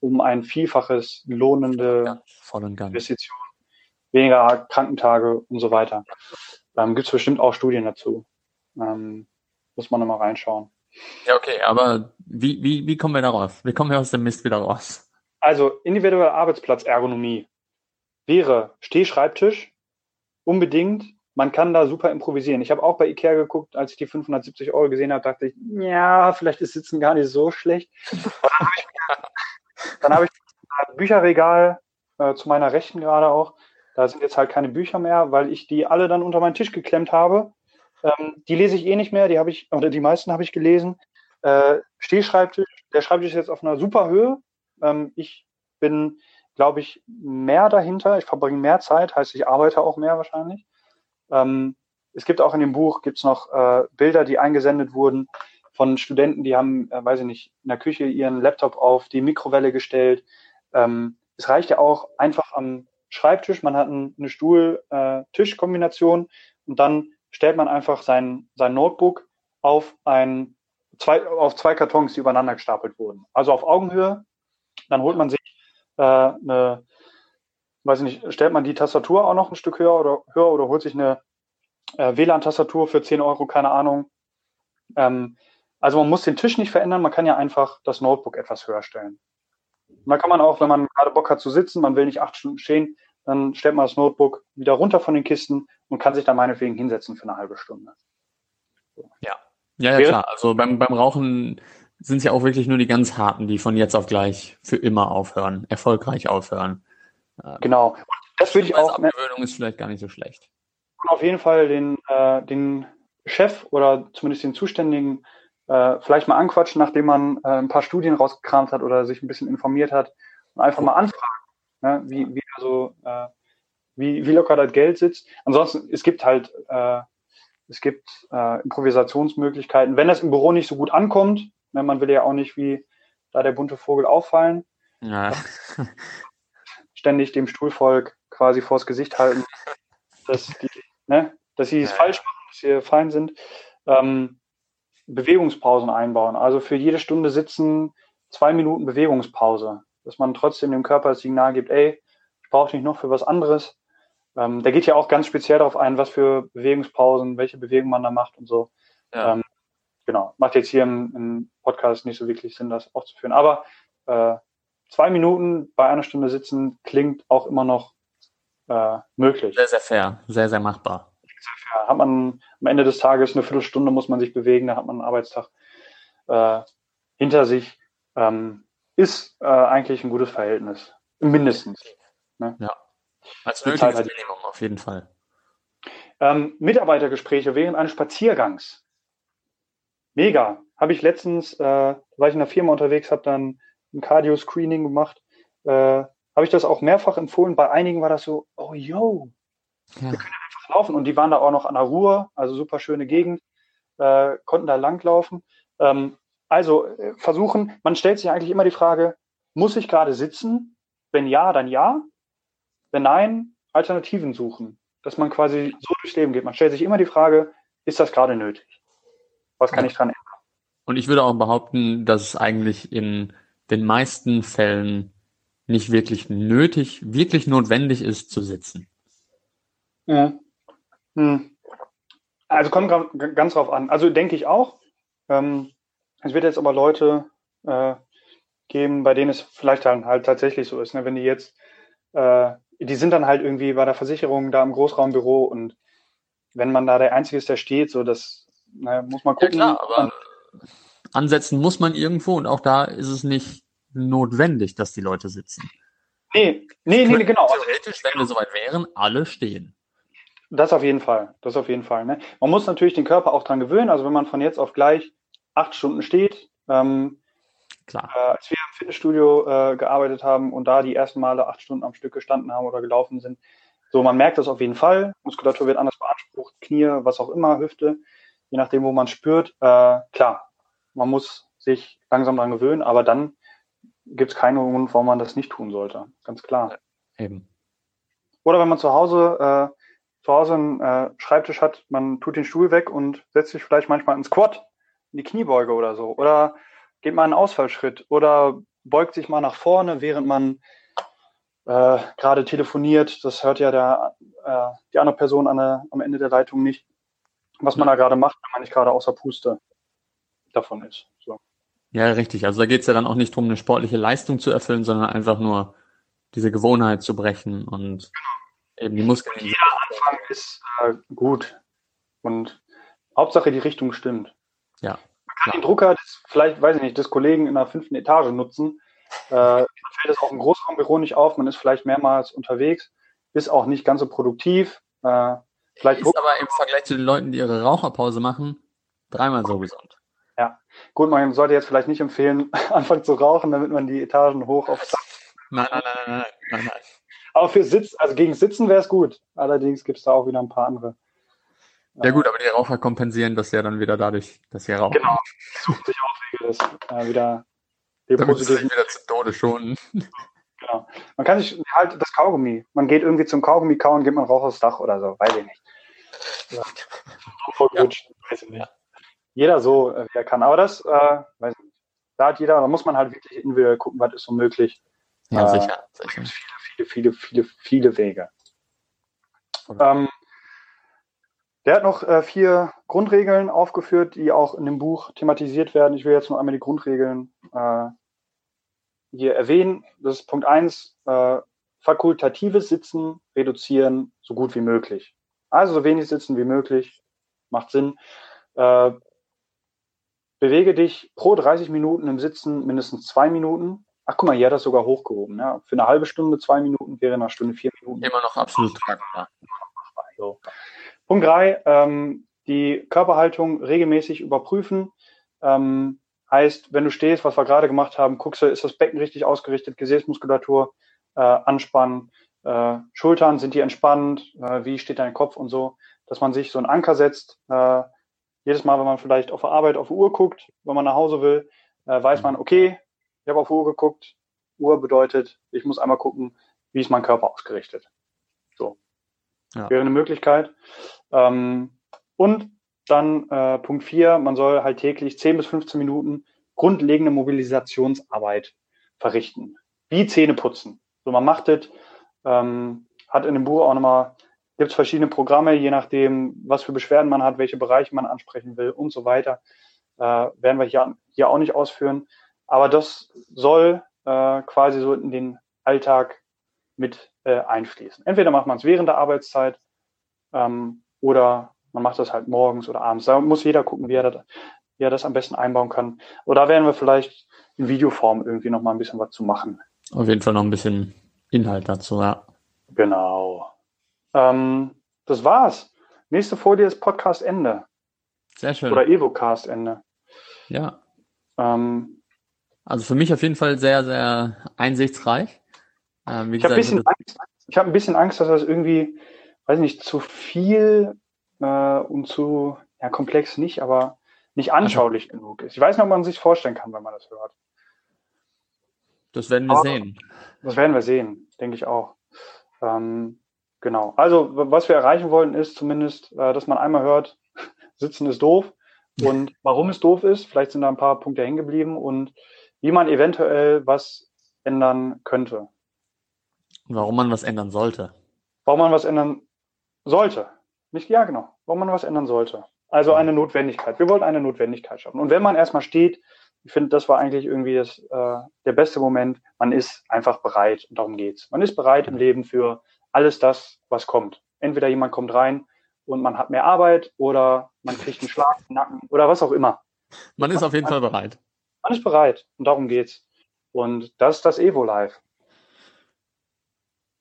um ein Vielfaches lohnende Ja. Investition, weniger Krankentage und so weiter. Ähm, Gibt es bestimmt auch Studien dazu. Ähm, muss man nochmal reinschauen. Ja, okay, aber wie, wie, wie kommen wir da raus? Wie kommen wir aus dem Mist wieder raus? Also individuelle Arbeitsplatzergonomie wäre Stehschreibtisch unbedingt. Man kann da super improvisieren. Ich habe auch bei Ikea geguckt, als ich die 570 Euro gesehen habe, dachte ich, ja, vielleicht ist Sitzen gar nicht so schlecht. Dann habe ich ein Bücherregal äh, zu meiner Rechten gerade auch. Da sind jetzt halt keine Bücher mehr, weil ich die alle dann unter meinen Tisch geklemmt habe. Ähm, die lese ich eh nicht mehr, die habe ich, oder die meisten habe ich gelesen. Äh, Stehschreibtisch, der Schreibtisch ist jetzt auf einer super Höhe. Ähm, ich bin, glaube ich, mehr dahinter. Ich verbringe mehr Zeit, heißt, ich arbeite auch mehr wahrscheinlich. Ähm, es gibt auch in dem Buch gibt's noch äh, Bilder, die eingesendet wurden von Studenten, die haben, äh, weiß ich nicht, in der Küche ihren Laptop auf die Mikrowelle gestellt. Ähm, es reicht ja auch einfach am Schreibtisch, man hat ein, eine Stuhl-Tisch-Kombination und dann stellt man einfach sein, sein Notebook auf ein zwei, auf zwei Kartons, die übereinander gestapelt wurden. Also auf Augenhöhe. Dann holt man sich äh, eine, weiß ich nicht, stellt man die Tastatur auch noch ein Stück höher oder höher oder holt sich eine äh, WLAN-Tastatur für 10 Euro, keine Ahnung. Ähm, also man muss den Tisch nicht verändern, man kann ja einfach das Notebook etwas höher stellen. Und da kann man auch, wenn man gerade Bock hat zu sitzen, man will nicht acht Stunden stehen, dann stellt man das Notebook wieder runter von den Kisten und kann sich da meinetwegen hinsetzen für eine halbe Stunde. Ja, ja, ja klar. Also beim, beim Rauchen sind es ja auch wirklich nur die ganz harten, die von jetzt auf gleich für immer aufhören, erfolgreich aufhören. Genau. Und das würde ich auch. Abgewöhnung ist vielleicht gar nicht so schlecht. Auf jeden Fall den, äh, den Chef oder zumindest den Zuständigen äh, vielleicht mal anquatschen, nachdem man äh, ein paar Studien rausgekramt hat oder sich ein bisschen informiert hat und einfach mal anfragen, ne, wie, wie, also, äh, wie, wie locker das Geld sitzt. Ansonsten, es gibt halt, äh, es gibt äh, Improvisationsmöglichkeiten. Wenn das im Büro nicht so gut ankommt, ne, man will ja auch nicht wie da der bunte Vogel auffallen, ja. ständig dem Stuhlvolk quasi vors Gesicht halten, dass, die, ne, dass sie es ja. falsch machen, dass sie fein sind. Ähm, Bewegungspausen einbauen. Also für jede Stunde sitzen zwei Minuten Bewegungspause, dass man trotzdem dem Körper das Signal gibt, ey, ich brauche dich noch für was anderes. Ähm, der geht ja auch ganz speziell darauf ein, was für Bewegungspausen, welche Bewegung man da macht und so. Ja. Ähm, genau, macht jetzt hier im, im, Podcast nicht so wirklich Sinn, das aufzuführen. Aber äh, zwei Minuten bei einer Stunde sitzen klingt auch immer noch äh, möglich. Sehr, sehr fair, sehr, sehr machbar ja, hat man am Ende des Tages eine Viertelstunde muss man sich bewegen, da hat man einen Arbeitstag äh, hinter sich. Ähm, ist äh, eigentlich ein gutes Verhältnis. Mindestens. Ne? Ja. Als nötiges halt Minimum auf jeden Fall. Ähm, Mitarbeitergespräche während eines Spaziergangs. Mega. Habe ich letztens, äh, war ich in der Firma unterwegs, habe dann ein Cardio-Screening gemacht. Äh, habe ich das auch mehrfach empfohlen. Bei einigen war das so, oh yo, ja. wir können laufen und die waren da auch noch an der Ruhr, also super schöne Gegend, äh, konnten da langlaufen. Ähm, also äh, versuchen, man stellt sich eigentlich immer die Frage, muss ich gerade sitzen? Wenn ja, dann ja. Wenn nein, Alternativen suchen. Dass man quasi so durchs Leben geht. Man stellt sich immer die Frage, ist das gerade nötig? Was kann ich dran ändern? Und ich würde auch behaupten, dass es eigentlich in den meisten Fällen nicht wirklich nötig, wirklich notwendig ist zu sitzen. Ja. Hm. Also kommt ganz drauf an. Also denke ich auch. Ähm, es wird jetzt aber Leute äh, geben, bei denen es vielleicht halt, halt tatsächlich so ist. Ne? Wenn die jetzt, äh, die sind dann halt irgendwie bei der Versicherung da im Großraumbüro und wenn man da der Einzige ist, der steht, so das na, muss man gucken. Ja, klar, aber ansetzen muss man irgendwo und auch da ist es nicht notwendig, dass die Leute sitzen. Nee, nee, nee, genau. Theoretisch, wenn wir soweit wären, alle stehen. Das auf jeden Fall. Das auf jeden Fall. Ne? Man muss natürlich den Körper auch dran gewöhnen. Also wenn man von jetzt auf gleich acht Stunden steht, ähm, Klar. Äh, als wir Fitnessstudio äh, gearbeitet haben und da die ersten Male acht Stunden am Stück gestanden haben oder gelaufen sind, so man merkt das auf jeden Fall. Muskulatur wird anders beansprucht, Knie, was auch immer, Hüfte, je nachdem, wo man spürt. Äh, klar, man muss sich langsam dran gewöhnen, aber dann gibt es keinen Grund, warum man das nicht tun sollte. Ganz klar. Eben. Oder wenn man zu Hause äh, zu Hause einen äh, Schreibtisch hat, man tut den Stuhl weg und setzt sich vielleicht manchmal ins Squat, in die Kniebeuge oder so. Oder geht mal einen Ausfallschritt oder beugt sich mal nach vorne, während man äh, gerade telefoniert. Das hört ja der, äh, die andere Person an der, am Ende der Leitung nicht, was man da gerade macht, wenn man nicht gerade außer Puste davon ist. So. Ja, richtig. Also da geht es ja dann auch nicht darum, eine sportliche Leistung zu erfüllen, sondern einfach nur diese Gewohnheit zu brechen und Eben die Muskeln. Und jeder Anfang ist äh, gut. Und Hauptsache die Richtung stimmt. Ja. Man kann den Drucker des, vielleicht, weiß ich nicht, des Kollegen in der fünften Etage nutzen. Äh, man fällt es auch im Großraumbüro nicht auf, man ist vielleicht mehrmals unterwegs, ist auch nicht ganz so produktiv. Äh, vielleicht ist aber im Vergleich zu den Leuten, die ihre Raucherpause machen, dreimal so gesund. Ja, gut, man sollte jetzt vielleicht nicht empfehlen, anfangen zu rauchen, damit man die Etagen hoch auf. Nein, nein, nein, nein, nein, nein. Aber für Sitz, also gegen Sitzen wäre es gut. Allerdings gibt es da auch wieder ein paar andere. Ja gut, aber die Raucher kompensieren das ja dann wieder dadurch, dass sie rauchen. Genau, suchen sich Wege, das äh, wieder den Damit positiven... wieder zu Tode schonen. Genau. Man kann sich halt das Kaugummi. Man geht irgendwie zum Kaugummi kauen, geht man Rauch aufs Dach oder so, weiß ich nicht. Ja. Voll ja. weiß ich nicht. Jeder so, äh, wie er kann. Aber das, äh, weiß ich nicht. Da hat jeder, da muss man halt wirklich individuell gucken, was ist so möglich. Ja, äh, sicher. sicher viele, viele, viele Wege. Ähm, der hat noch äh, vier Grundregeln aufgeführt, die auch in dem Buch thematisiert werden. Ich will jetzt nur einmal die Grundregeln äh, hier erwähnen. Das ist Punkt eins: äh, fakultatives Sitzen reduzieren, so gut wie möglich. Also so wenig sitzen wie möglich, macht Sinn. Äh, bewege dich pro 30 Minuten im Sitzen mindestens zwei Minuten. Ach guck mal, hier hat das sogar hochgehoben. Ja. Für eine halbe Stunde zwei Minuten wäre nach Stunde vier Minuten. Immer noch absolut tragbar. So. Punkt drei, ähm, die Körperhaltung regelmäßig überprüfen. Ähm, heißt, wenn du stehst, was wir gerade gemacht haben, guckst du, ist das Becken richtig ausgerichtet, Gesäßmuskulatur äh, anspannen, äh, Schultern, sind die entspannt, äh, wie steht dein Kopf und so, dass man sich so einen Anker setzt. Äh, jedes Mal, wenn man vielleicht auf der Arbeit auf die Uhr guckt, wenn man nach Hause will, äh, weiß man, okay, ich habe auf die Uhr geguckt, Uhr bedeutet, ich muss einmal gucken, wie ist mein Körper ausgerichtet. Ja. Wäre eine Möglichkeit. Ähm, und dann äh, Punkt vier, man soll halt täglich 10 bis 15 Minuten grundlegende Mobilisationsarbeit verrichten. Wie Zähne putzen. So, man macht das, ähm, hat in dem Buch auch nochmal, gibt es verschiedene Programme, je nachdem, was für Beschwerden man hat, welche Bereiche man ansprechen will und so weiter. Äh, werden wir hier, hier auch nicht ausführen. Aber das soll äh, quasi so in den Alltag mit äh, einfließen. Entweder macht man es während der Arbeitszeit ähm, oder man macht das halt morgens oder abends. Da muss jeder gucken, wie er das, wie er das am besten einbauen kann. Oder da werden wir vielleicht in Videoform irgendwie noch mal ein bisschen was zu machen. Auf jeden Fall noch ein bisschen Inhalt dazu, ja. Genau. Ähm, das war's. Nächste Folie ist Podcast Ende Sehr schön. oder Evocast Ende. ja. Ähm, Also für mich auf jeden Fall sehr, sehr einsichtsreich. Ähm, ich habe ein habe ein bisschen Angst, dass das irgendwie, weiß nicht, zu viel äh, und zu ja, komplex nicht, aber nicht anschaulich genug ist. Ich weiß nicht, ob man sich vorstellen kann, wenn man das hört. das werden wir aber- sehen. Das werden wir sehen, denke ich auch. Ähm, genau. Also, was wir erreichen wollen, ist zumindest, äh, dass man einmal hört, Sitzen ist doof und warum es doof ist. Vielleicht sind da ein paar Punkte hängen geblieben und wie man eventuell was ändern könnte. Warum man was ändern sollte. Warum man was ändern sollte. Nicht, ja, genau. Warum man was ändern sollte. Also eine Notwendigkeit. Wir wollten eine Notwendigkeit schaffen. Und wenn man erstmal steht, ich finde, das war eigentlich irgendwie das, äh, der beste Moment. Man ist einfach bereit und darum geht's. Man ist bereit im Leben für alles das, was kommt. Entweder jemand kommt rein und man hat mehr Arbeit oder man kriegt einen Schlag im Nacken oder was auch immer. Man ist auf jeden Fall bereit. Man ist bereit und darum geht's. Und das ist das Evo Live,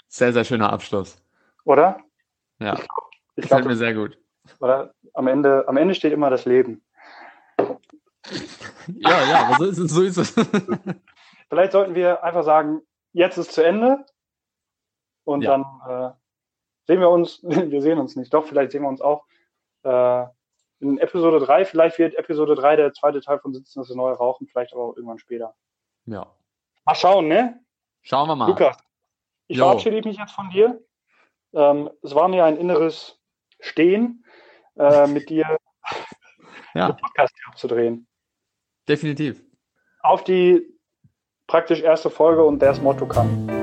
Sehr, sehr schöner Abschluss. oder? Ja, Ich gefällt glaube, mir sehr gut. oder? Am Ende, am Ende steht immer das Leben. Ja, ja, aber so ist es. So ist es. Vielleicht sollten wir einfach sagen, jetzt ist zu Ende und Ja. dann äh, sehen wir uns, wir sehen uns nicht, doch, vielleicht sehen wir uns auch äh, in Episode 3, vielleicht wird Episode 3 der zweite Teil von Sitzen das neue Rauchen, vielleicht aber auch irgendwann später. ja. Mal schauen, ne? Schauen wir mal. Lukas, ich Jo. verabschiede mich jetzt von dir. Ähm, es war mir ein inneres Stehen, äh, mit dir Ja, den Podcast abzudrehen. definitiv. Auf die praktisch erste Folge und das Motto kann.